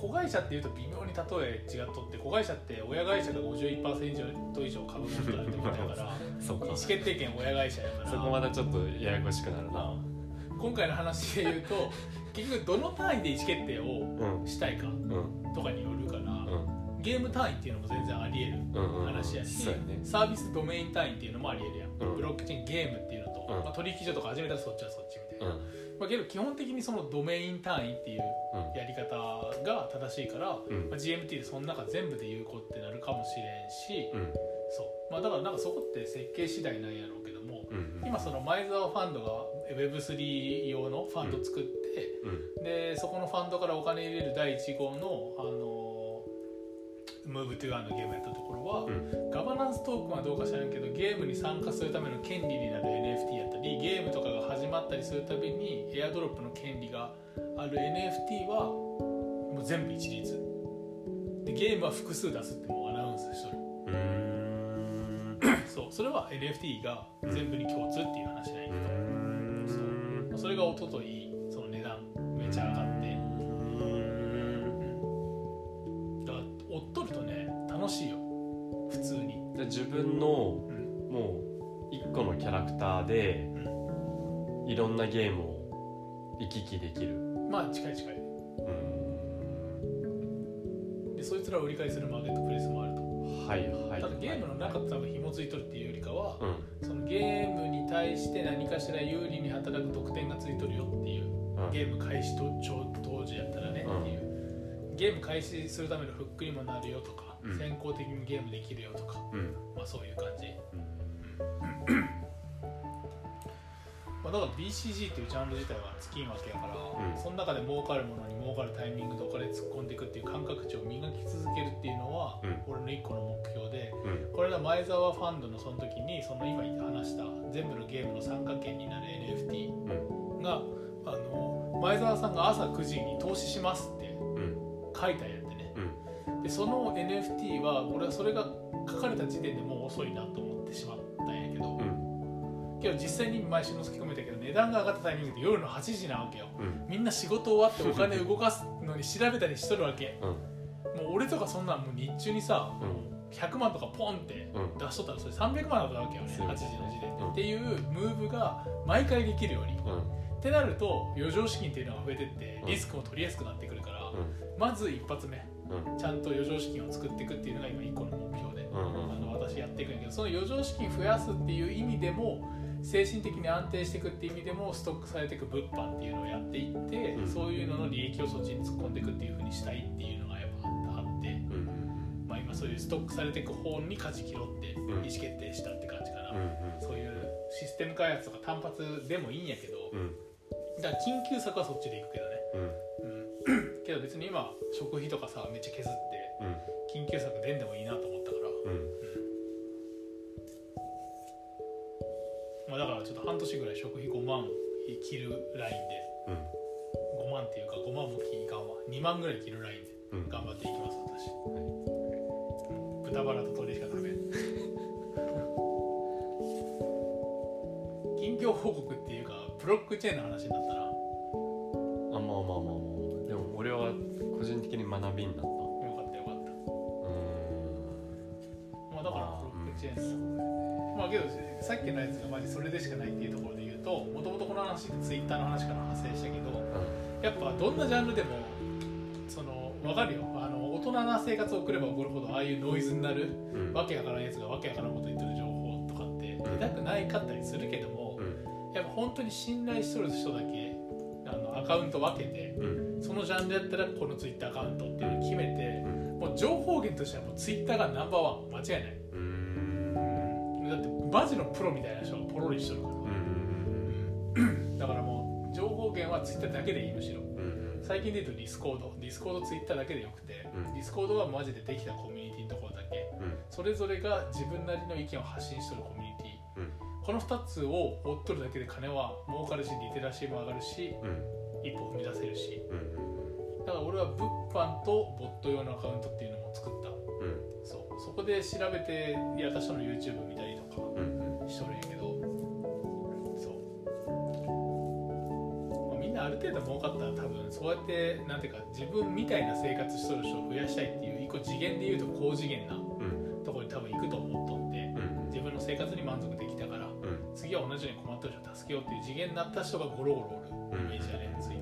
子会社っていうと微妙に例え違っとって子会社って親会社が51%以上株持ってるってことだから そうか。意思決定権親会社やから。そこまたちょっとややこしくなるな。うん今回の話で言うと 結局どの単位で意思決定をうん。したいかうん。とかによるから、うん。ゲーム単位っていうのも全然あり得るうんうん話やし、そうやね。サービスドメイン単位っていうのもあり得るやん、うん。ブロックチェーンゲームっていうのと、うん。まあ、取引所とか始めたらそっちはそっちみたいな、うんまあ、けど基本的にそのドメイン単位っていううんやり方が正しいから、うん。まあ、GMT でその中全部で有効ってなるかもしれんし、うん。そう。まあ、だからなんかそこって設計次第なんやろうけども、うん今その前澤ファンドが Web3 用のファンド作って、うん。でそこのファンドからお金入れる第1号の、あのムーブトゥーアンのゲームやったところは、うん。ガバナンストークンはどうか知らんけどゲームに参加するための権利になる NFT やったりゲームとかが始まったりするたびにエアドロップの権利がある NFT はもう全部一律。でゲームは複数出すってもうアナウンスしとる。そうそれは NFT が全部に共通っていう話なんやけど、うん。それが一昨日その値段めっちゃ上がってしいよ。普通に、じゃあ自分のうん。もう一個のキャラクターでいろんなゲームを行き来できる。まあ近い近い。うん。でそいつらを売り買いするマーケットプレイスもあると。はいはいただゲームの中と多分紐づいとるっていうよりかは、うん。そのゲームに対して何かしら有利に働く特典がついとるよっていううん。ゲーム開始と当時やったらねうんっていう。ゲーム開始するためのフックにもなるよとか、うん先行的にゲームできるよとか、うん。まあ、そういう感じ、うん。まあ、だから BCG っていうジャンル自体は尽きんわけやから、うん。その中で儲かるものに儲かるタイミングでお金突っ込んでいくっていう感覚値を磨き続けるっていうのは、うん。俺の一個の目標でうん。これが前澤ファンドのその時にその今話した全部のゲームの参加権になる NFT うん。があの前澤さんが朝9時に投資しますってうん。書いたん。やでその NFT は俺はそれが書かれた時点でもう遅いなと思ってしまったんやけど、うん。けど実際に毎週のすき込めたけど値段が上がったタイミングって夜の8時なわけよ。うん。みんな仕事終わってお金動かすのに調べたりしとるわけ。うん。もう俺とかそんなんもう日中にさ、うん。100万とかポンってうん出しとったらそれ300万だったわけよねそう8時の時点で、うん。っていうムーブが毎回できるように。うん。ってなると余剰資金っていうのが増えてってうん。リスクも取りやすくなってくるから、うまず一発目ちゃんと余剰資金を作っていくっていうのが今一個の目標で、あの私やっていくんやけどその余剰資金増やすっていう意味でも精神的に安定していくっていう意味でもストックされていく物販っていうのをやっていって、うん。そういうのの利益をそっちに突っ込んでいくっていうふうにしたいっていうのがやっぱあって、うん。まあ、今そういうストックされていく方に舵切ろうって意ん思決定したって感じかな、うんそういうシステム開発とか単発でもいいんやけど、うん。だから緊急策はそっちでいくけどね、けど別に今食費とかさめっちゃ削ってうん。緊急策出んでもいいなと思ったから、うん。まあ、だからちょっと半年ぐらい食費5万切るラインで。うん。5万っていうか5万も切いかんわ。2万ぐらい切るラインでうん。頑張っていきます私、豚バラと鶏しか食べん。近況報告っていうかブロックチェーンの話になったら学びになった。うかったよかった。ーん。まあだからブロックチェーンのまあけどさっきのやつがマジそれでしかないっていうところで言うともともとこの話ってツイッターの話から派生したけどやっぱどんなジャンルでもその分かるよ。あの大人な生活を送れば送るほどああいうノイズになるうん。うんわけわからんやつがわけわからんこと言ってる情報とかって出たくないかったりするけどもうん。やっぱ本当に信頼しとる人だけアカウント分けてうん。そのジャンルやったらこのツイッターアカウントっていうのを決めてうん。もう情報源としてはもうツイッターがナンバーワン間違いない。うーん。だってマジのプロみたいな人がポロリしとるから、うんだからもう情報源はツイッターだけでいいむしろ。うん最近で言うとディスコード。ディスコードツイッターだけでよくて、うん。ディスコードはマジでできたコミュニティのところだけ。うん。それぞれが自分なりの意見を発信しとるコミュニティ。うん。この2つを追っとるだけで金は儲かるしリテラシーも上がるしうんは物販とボット用のアカウントっていうのも作った。うん。そう。そこで調べてやった人の YouTube 見たりとかうんしとるんやけど。そう、まあ、みんなある程度儲かったら多分そうやってなんていうか自分みたいな生活しとる人を増やしたいっていう一個次元で言うと高次元なうん。ところに多分行くと思っとってうん。自分の生活に満足できたからうん次は同じように困ってる人を助けようっていう次元になった人がゴロゴロおるイメージだね、ツイッターはうん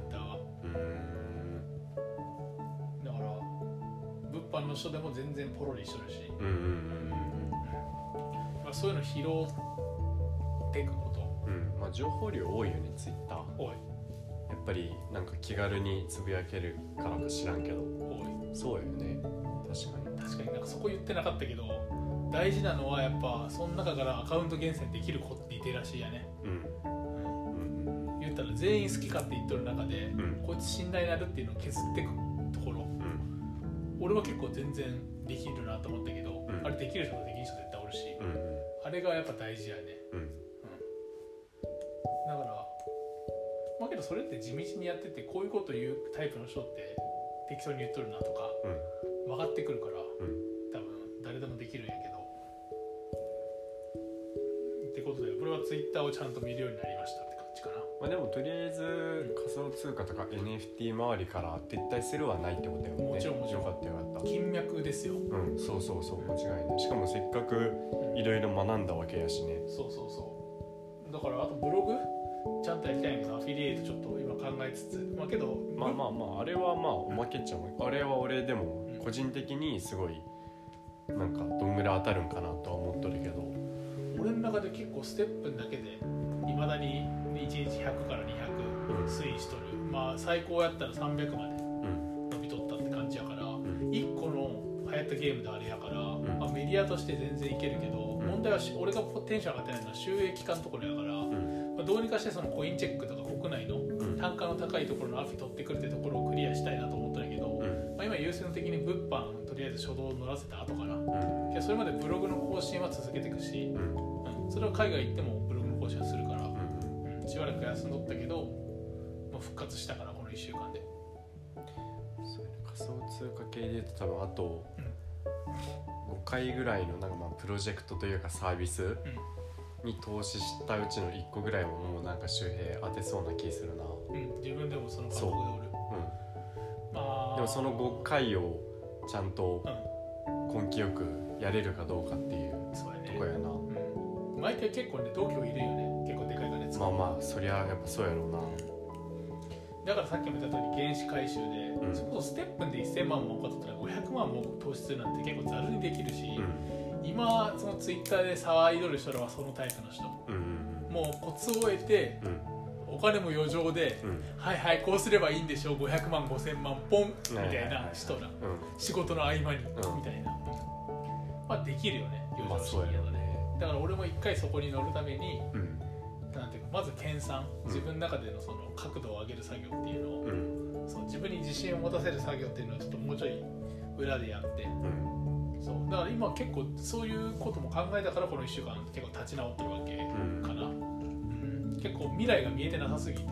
物販の人でも全然ポロリしとるし、うんうんまあ、そういうの拾っていくこと。うん。まあ情報量多いよねツイッター。多い。やっぱりなんか気軽につぶやけるからか知らんけど。多い。そうよね。確かに。確かに。なんかそこ言ってなかったけど大事なのはやっぱその中からアカウント厳選できる子リテラシーやね、うん。うん言ったら全員好きかって言っとる中で、うん。こいつ信頼になるっていうのを削っていく俺は結構全然できるなと思ったけど、うん。あれできる人とできる人絶対おるし、うんあれがやっぱ大事やね。うん。だからまあけどそれって地道にやっててこういうこと言うタイプの人って適当に言っとるなとかうん。分かってくるからうん。多分誰でもできるんやけど。ってことで俺はツイッターをちゃんと見るようになりましたって感じかなまあでもとりあえず仮想通貨とか NFT 周りから撤退するはないってことだよね。もちろんもちろん。よかったよかった。金脈ですよ。うんそうそうそう。間違いない。しかもせっかくいろいろ学んだわけやしね。そうそうそう。だからあとブログ？ちゃんとやりたいんやけどアフィリエイトちょっと今考えつつ。まあけどまあまあまああれはまあおまけっちゃおまけ。あれは俺でも個人的にすごいなんかどんぐらい当たるんかなとは思っとるけど。俺の中で結構ステップだけでいまだに1日100から200うん。推移しとる、まあ最高やったら300までうん。伸びとったって感じやから、ん。1個の流行ったゲームであれやから、ん。まあ、メディアとして全然いけるけど、ん。問題はし俺がテンション上がってないのは収益化のところやから、うん。まあ、どうにかしてそのコインチェックとか国内のうん。単価の高いところのアフィ取ってくるってところをクリアしたいなと思ったんやけど、うん。まあ、今優先的に物販とりあえず初動を乗らせた後かなそれまでブログの更新は続けていくし、うん。うん、それは海外行ってもブログの更新はするから、しばらく休んどったけど、まあ、復活したからこの1週間で。仮想通貨系で言うと多分あと5回ぐらいのなんかまあプロジェクトというかサービスに投資したうちの1個ぐらいはもうなんか周平当てそうな気するな。うん、自分でもその覚悟でおる。うまあ。んでもその5回をちゃんとう根気よくやれるかどうかっていううとこやな。うん、毎回結構ね同居いるよね。結構でまあまあそりゃやっぱそうやろうな。うんだからさっきも言った通り原資回収で、うん。それこそステップンで1000万儲かったら500万も投資するなんて結構ざるにできるし、うん。今そのツイッターで騒いどる人らはそのタイプの人。うんうんもうコツを得てうん。お金も余剰で、うん。はいはいこうすればいいんでしょう500万5000万ポンみたいな人ら。うん。仕事の合間に、ん。みたいな。まあできるよね余まあ剰資金やとねそうやろね。だから俺も一回そこに乗るためにうんまず研鑽。うん。自分の中でのその角度を上げる作業っていうのを、うん。そう自分に自信を持たせる作業っていうのをちょっともうちょい裏でやってうん。そう。だから今結構そういうことも考えたからこの1週間結構立ち直ってるわけうんかな、うん。結構未来が見えてなさすぎて、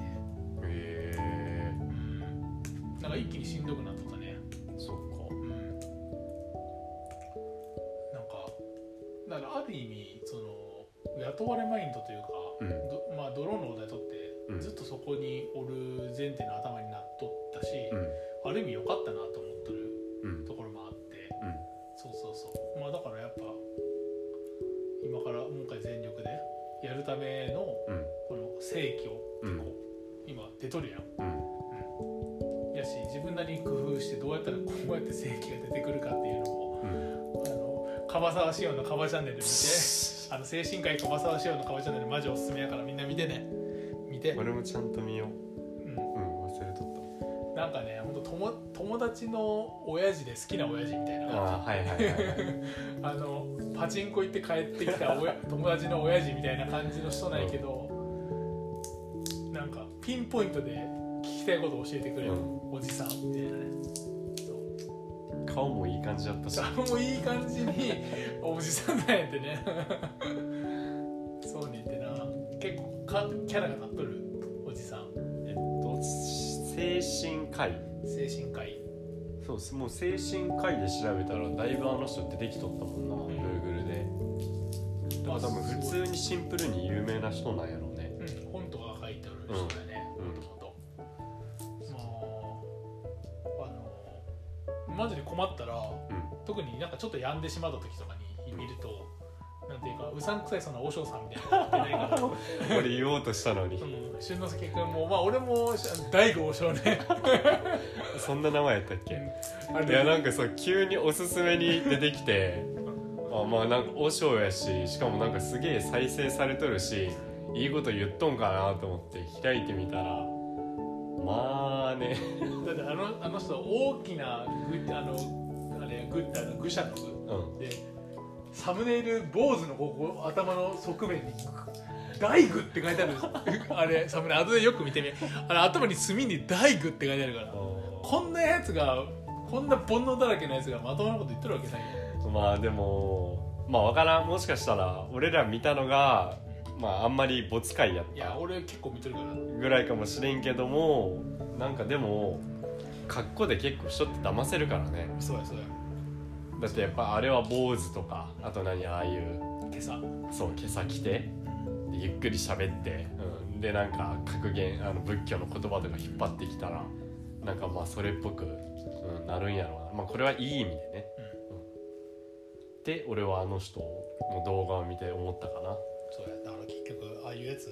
へうん、なんか一気にしんどくなったね。えそっか。うん。なんかだからある意味その雇われマインドというか、そこにおる前提の頭になっとったし、うん。ある意味良かったなと思っとるうんところもあって。うん。そうそうそう。まあだからやっぱ今からもう一回全力でやるためのうん。この正規をうん。こう今出とるやん。うん。やし自分なりに工夫してどうやったらこうやって正規が出てくるかっていうのをうん。あの樺沢志音のカバチャンネル見て あの精神科医樺沢志音のカバチャンネルマジおすすめやからみんな見てね。見て、俺もちゃんと見よう。うん、うん忘れとっなんかね本当友友達の親父で好きな親父みたいな。たあはいはいはいはい。じ あのパチンコ行って帰ってきた親 友達の親父みたいな感じの人なんやけど、なんかピンポイントで聞きたいことを教えてくれる、うん。おじさんみたいなね。そう。顔もいい感じだったし。あもういい感じにおじさんなんやってね かキャラが立っとるおじさんえっと精神科医精神科医そうですもう精神科医で調べたらだいぶあの人出てきとったもんな、ん Google でだから多分普通にシンプルに有名な人なんやろうねうん、本とか書いてある人だね、うんもともとまああのマジで困ったらうん特になんかちょっと病んでしまった時とかに見ると、なんていうかうさんくさいそんな和尚さんみたいなの言ってないから。俺言おうとしたのに。うん。俊之介君もまあ俺も大悟和尚ね。そんな名前やったっけ？あれいやなんかそう急におすすめに出てきてあまあなんか和尚やししかもなんかすげえ再生されとるしいいこと言っとんかなと思って開いてみたらまあね。だってあのあの人大きなグあのあれグあの愚者のうん。具でサムネイル坊主のここ頭の側面に「大具」って書いてある あれサムネ後でよく見てみあれ頭に墨に「大具」って書いてあるからこんなやつがこんな煩悩だらけのやつがまともなこと言ってるわけないよ。まあでもまあわからん。もしかしたら俺ら見たのがまああんまり没回やっいやた俺結構見てるから。ぐらいかもしれんけどもなんかでも格好で結構人って騙せるからね。そうやそうやだってやっぱあれは坊主とかあと何ああいう今朝そう今朝着てでゆっくり喋って、うん、でなんか格言あの仏教の言葉とか引っ張ってきたらなんかまあそれっぽく、うん、なるんやろうな。まあこれはいい意味でね、うん。で俺はあの人の動画を見て思ったかな。そうや。だから結局ああいうやつ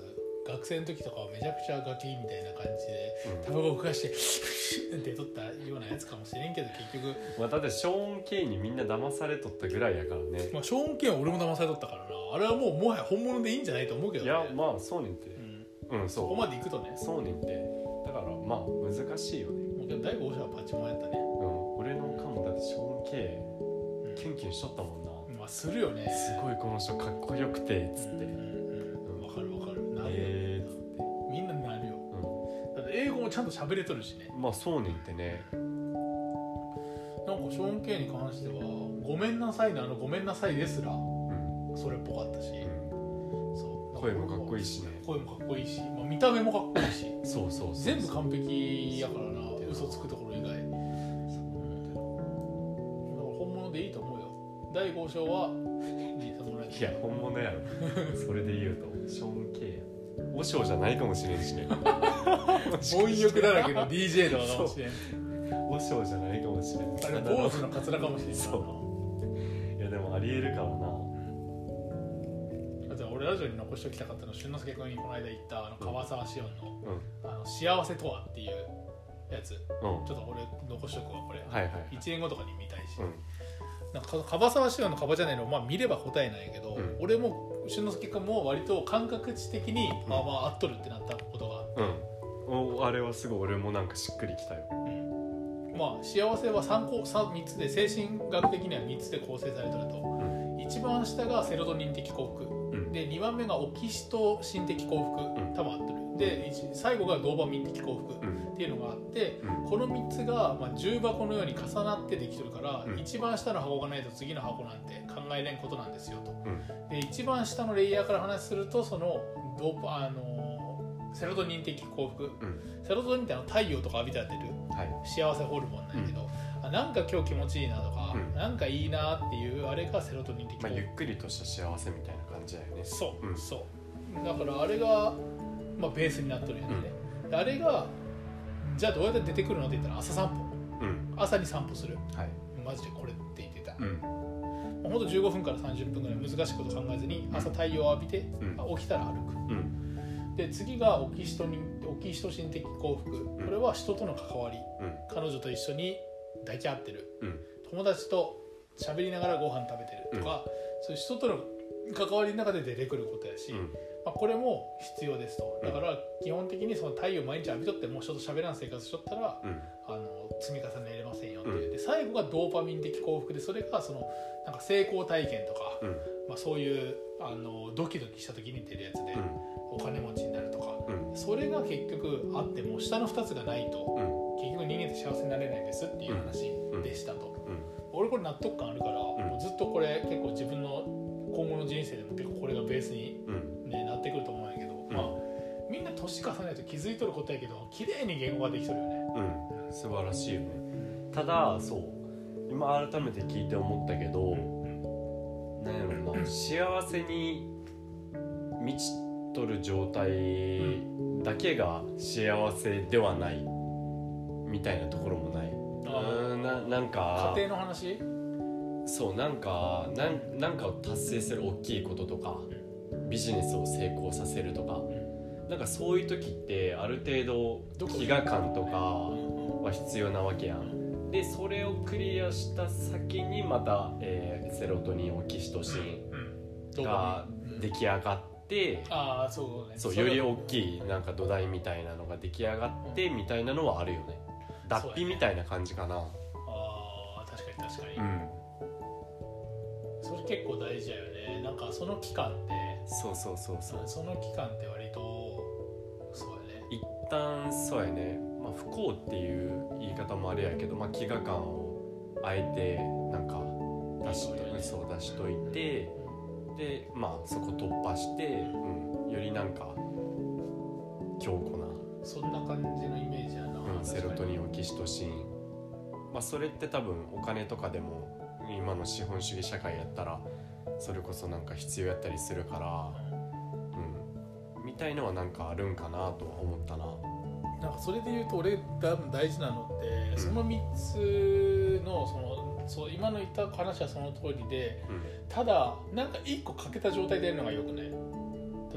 学生の時とかはめちゃくちゃガキみたいな感じでうん。タバコをふかして って取ったようなやつかもしれんけど結局。まあ、だってショーン・ケイにみんな騙されとったぐらいやからね。まあ、ショーン・ケンは俺も騙されとったからな。あれはもうもはや本物でいいんじゃないと思うけどね。いやまあそうねんて。うん、うんそう。そこまで行くとね。そうねんて。だからまあ難しいよね。もうけど第5者はパチモンやったね。うん。俺の顔もだってショーン・ケイキュンキュンしとったもんな。まあするよね。すごいこの人かっこよくてっつって。うんうん英語もちゃんと喋れとるしね。ん、まあそうねんってね。なんかショーン・ケンに関しては「ごめんなさい」のあの「ごめんなさい」ですらうん、それっぽかったし、うん、そう。声もかっこいいしね。声もかっこいいし、まあ、見た目もかっこいいし。そうそうそう全部完璧やからな嘘つくところ以外。本物でいいと思うよ。第5章は いや本物やろ。それで言うと。ショーン・ケイや和尚じゃないかもしれんしね。貪欲だらけの DJ とかかもしれん和尚じゃないかもしれん。あれ坊主のカツラかもしれんそういやでもありえるからな。俺ラジオに残しておきたかったの俊之介君にこの間言ったあの川沢紫音のうん「あの幸せとは」っていうやつ。ちうん。ょっと俺残しとくわこれ、はいはい1年後とかに見たいし、うん。なんか樺沢紫音の「カバチャンネル」をまあ見れば答えなんやけど、うん。俺も俊之介君も割と感覚値的に、ん。あまあ合っとるってなったことがうん。おあれはすごい俺もなんかしっくりきたよ。まあ幸せは3個三3つで精神学的には3つで構成されてると、一番下がセロトニン的幸福。うん。で2番目がオキシトシン的幸福、うん。多分合ってるで一最後がドーパミン的幸福うん。っていうのがあって、うん。この3つが、まあ、重箱のように重なってできてるから、うん。一番下の箱がないと次の箱なんて考えれんことなんですよと。うん。で一番下のレイヤーから話するとそのドーパあのセロトニン的幸福。うん。セロトニンってあの太陽とか浴びたら出るはい。幸せホルモンなんやけど、あなんか今日気持ちいいなとか、うん。なんかいいなっていうあれがセロトニン的まあゆっくりとした幸せみたいな感じだよね。そう、うん。そう。だからあれが、まあ、ベースになっとるんやね、であれがじゃあどうやって出てくるのって言ったら朝散歩。うん。朝に散歩する。はい。マジでこれって言ってた、うん。ほんと15分から30分ぐらい難しいこと考えずに朝太陽を浴びて、起きたら歩く。うん。で次がオキシトニンオキシトシン的幸福。これは人との関わり。うん。彼女と一緒に抱き合ってる。うん。友達と喋りながらご飯食べてるとか、そういう人との関わりの中で出てくることやし、これも必要ですと。だから基本的にその太陽毎日浴びとっても人と喋らん生活しとったらうん。あの積み重ねれませんよっていう、で最後がドーパミン的幸福でそれがそのなんか成功体験とか、うん。まあ、そういうあのドキドキした時に出るやつで、お金持ちになるとかうん。それが結局あっても下の2つがないとうん。結局人間って幸せになれないですっていう話でしたと、うん。俺これ納得感あるから、もうずっとこれ結構自分の今後の人生でも結構これがベースに、ってくると思うんやけど、ん。まあみんな年重ねると気づいとることやけど綺麗に言語ができとるよね。うん。素晴らしいよね。ただそう。今改めて聞いて思ったけどなんやろな。幸せに満ちとる状態だけが幸せではないみたいなところもない。うんななんか家庭の話？そうなんかなんなんかを達成する大きいこととかビジネスを成功させるとか。なんかそういう時ってある程度飢餓感とかうん。は必要なわけやん。でそれをクリアした先にまた、えーセロトニンオキシトシうん。ンが出来上がってああそうね。そうれより大きいなんか土台みたいなのが出来上がってみたいなのはあるよね。脱皮みたいな感じかな。ああ確かに確かに、うん。それ結構大事だよね。なんかその期間ってそうそうそうそう。その期間って割とそうやね。一旦そうやね、まあ、不幸っていう言い方もあれやけど、まあ、飢餓感をあえてなんか出しとやねそう出しといてでまあそこ突破して、うん、よりなんか強固な、そんな感じのイメージやな、うん、セロトニンオキンシトシン、まあ、それって多分お金とかでも今の資本主義社会やったらそれこそなんか必要やったりするから、うん、みたいのはなんかあるんかなとは思ったな。なんかそれで言うと俺多分大事なのって、うん。その3つのそのそう今の言った話はその通りでうん。ただなんか1個欠けた状態でやるのがよくない。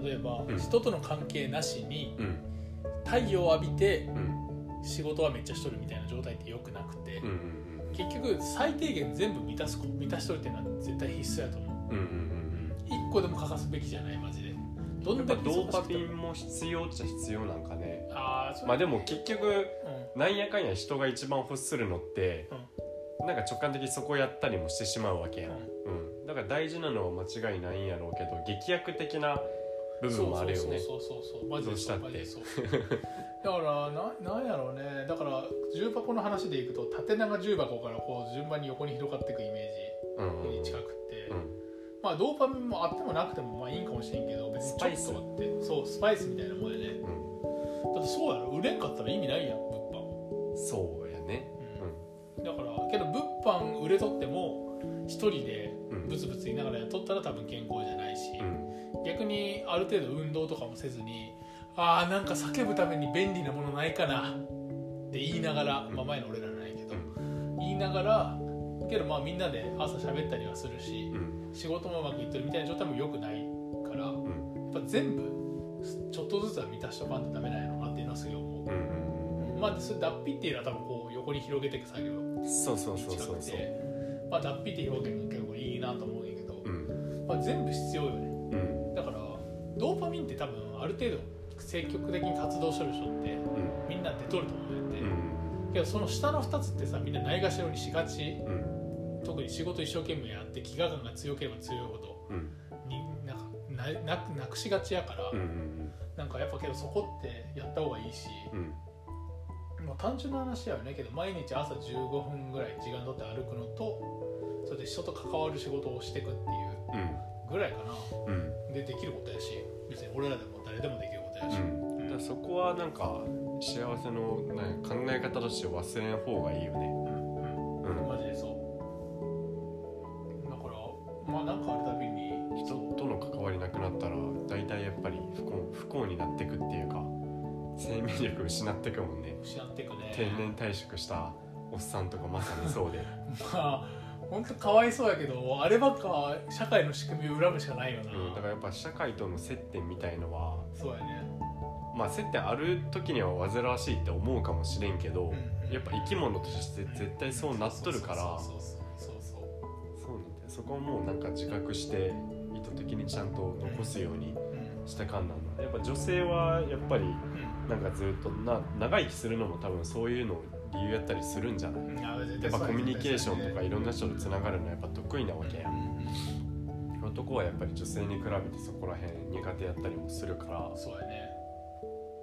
例えば、うん。人との関係なしにうん。太陽を浴びてうん。仕事はめっちゃしとるみたいな状態ってよくなくて、うんうん結局最低限全部満たす満たしとるっていうのは絶対必須やと思ううんうんうん。1個でも欠かすべきじゃないマジで。どうんんだけドーパ忙しくても。ミンも必要っちゃ必要なんかね。ああそれ。まあでも結局うん。なんやかんや人が一番欲するのって、なんか直感的にそこやったりもしてしまうわけやん、うん。だから大事なのは間違いないんやろうけど劇薬的な部分もあるよね。そうそうそうそうそうマジでどうしたって。マジでそうだからななんやろうね。だから重箱の話でいくと縦長重箱からこう順番に横に広がっていくイメうんうんージに近くって、うんまあドーパミンもあってもなくてもまあいいんかもしれんけど別にちょっとあって。そうスパイスみたいなもんやね。うん。だってそうやろ売れんかったら意味ないやん物販。そうやね。だからけど物販売れとっても一人でうん。ブツブツ言いながらやっとったら多分健康じゃないし、うん。逆にある程度運動とかもせずにあーなんか叫ぶために便利なものないかなって言いながら、うん。まあ、前の俺らないけど、うん。言いながらけどまあみんなで朝喋ったりはするしうん仕事もうまくいってるみたいな状態も良くないからうん。やっぱ全部ちょっとずつは満たしとかんとダメなんやろなっていうのはすごい思う、うんうんまあでそれ脱皮っていうのは多分こう横に広げていく作業うんそうそうにそうそうそう。近くてまあ脱皮って表現が結構いいなと思うんやけど、うん。まあ、全部必要よね。うん。だからドーパミンって多分ある程度積極的に活動してる人ってうん。みんな出とると思うんだようね、ん。けどその下の2つってさみんなないがしろにしがち。うん特に仕事一生懸命やって飢餓感が強ければ強いほどうん。になんかななくなくしがちやから、うんうんなんかやっぱけどそこってやった方がいいし、うん。まあ、単純な話やよねけど毎日朝15分ぐらい時間取って歩くのとそれで人と関わる仕事をしていくっていうぐらいかな。うんうん。でできることやし別に俺らでも誰でもできることやし、うん。だからそこはなんか幸せのなんか考え方として忘れん方がいいよねってくもんね失っていくね。定年退職したおっさんとかまさにそうで。まあ本当かわいそうやけどあればっか社会の仕組みを恨むしかないよな、うん、だからやっぱ社会との接点みたいのはそうやね。まあ接点ある時には煩わしいって思うかもしれんけど、うんうん。やっぱ生き物として絶対そうなっとるから。そうなんだよそこはもうなんか自覚して意図的にちゃんと残すようにうん。したかんなんだやっぱ女性はやっぱりうんなんかずっとな長生きするのも多分そういうの理由やったりするんじゃない？うん。やっぱコミュニケーションとかいろんな人とつながるのはやっぱ得意なわけやうん。男はやっぱり女性に比べてそこら辺苦手やったりもするから。そうやね。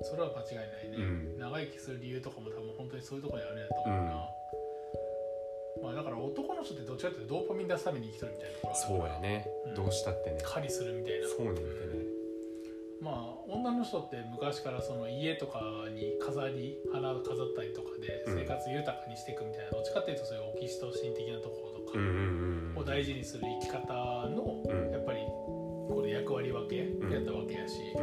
それは間違いないね、うん。長生きする理由とかも多分本当にそういうところにあるんやと思うな、まあだから男の人ってどっちかっていうとドーパミン出すために生きとるみたいなところそうやね。うん。どうしたってね。狩りするみたいな。そうねんってねまあ女の人って昔からその家とかに飾り花を飾ったりとかでうん。生活豊かにしていくみたいな、どっちかっていうとそういうオキシトシン的なところとかを大事にする生き方のうん。やっぱりこれ役割分けやったわけやし、うん。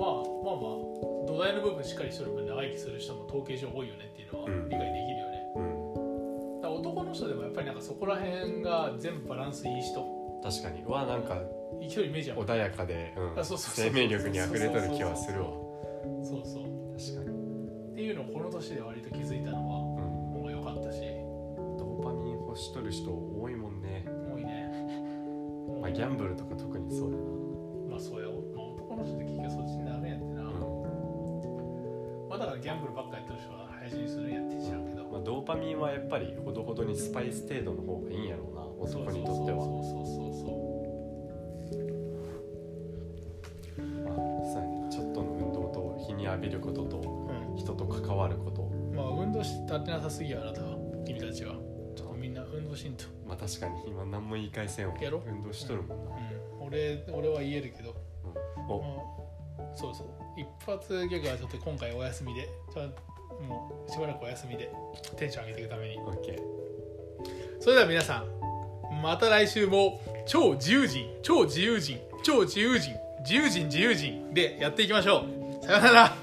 まあまあまあ土台の部分しっかりしてる分長生きする人も統計上多いよねっていうのはうん。理解できるよね、うん。だから男の人でもやっぱりなんかそこら辺が全部バランスいい人。確かに。うわなんか生きとるイメージ穏やかで、うん。あそうそうそう生命力にあふれとる気はするわ。そうそう確かに、っていうのをこの年で割と気づいたのはうん、もう良かったし。ドーパミン欲しとる人多いもんね、多いね。まあ、ギャンブルとか特にそうやな。まあそうや、まあ、男の人って結局そっちになるんやってな、まあだからギャンブルばっかやってる人は早死にするんやって知らんけど、まあ、ドーパミンはやっぱりほどほどにスパイス程度の方がいいんやろうな。男にとっては。そうそうそうまあびることと人と関わること。うんまあ運動してってなさすぎやあなたは。君たちは。ちょっとみんな運動しんと、まあ確かに今何も言い返せんわ。やろ？運動しとるもんな、うん、俺俺は言えるけど、うん。お。まあそうそう。一発ギャグはちょっと今回お休みで。ちょもうしばらくお休みで。テンション上げていくために。オッケー。それでは皆さんまた来週も超自由人超自由人超自由人自由人自由人でやっていきましょう。さようなら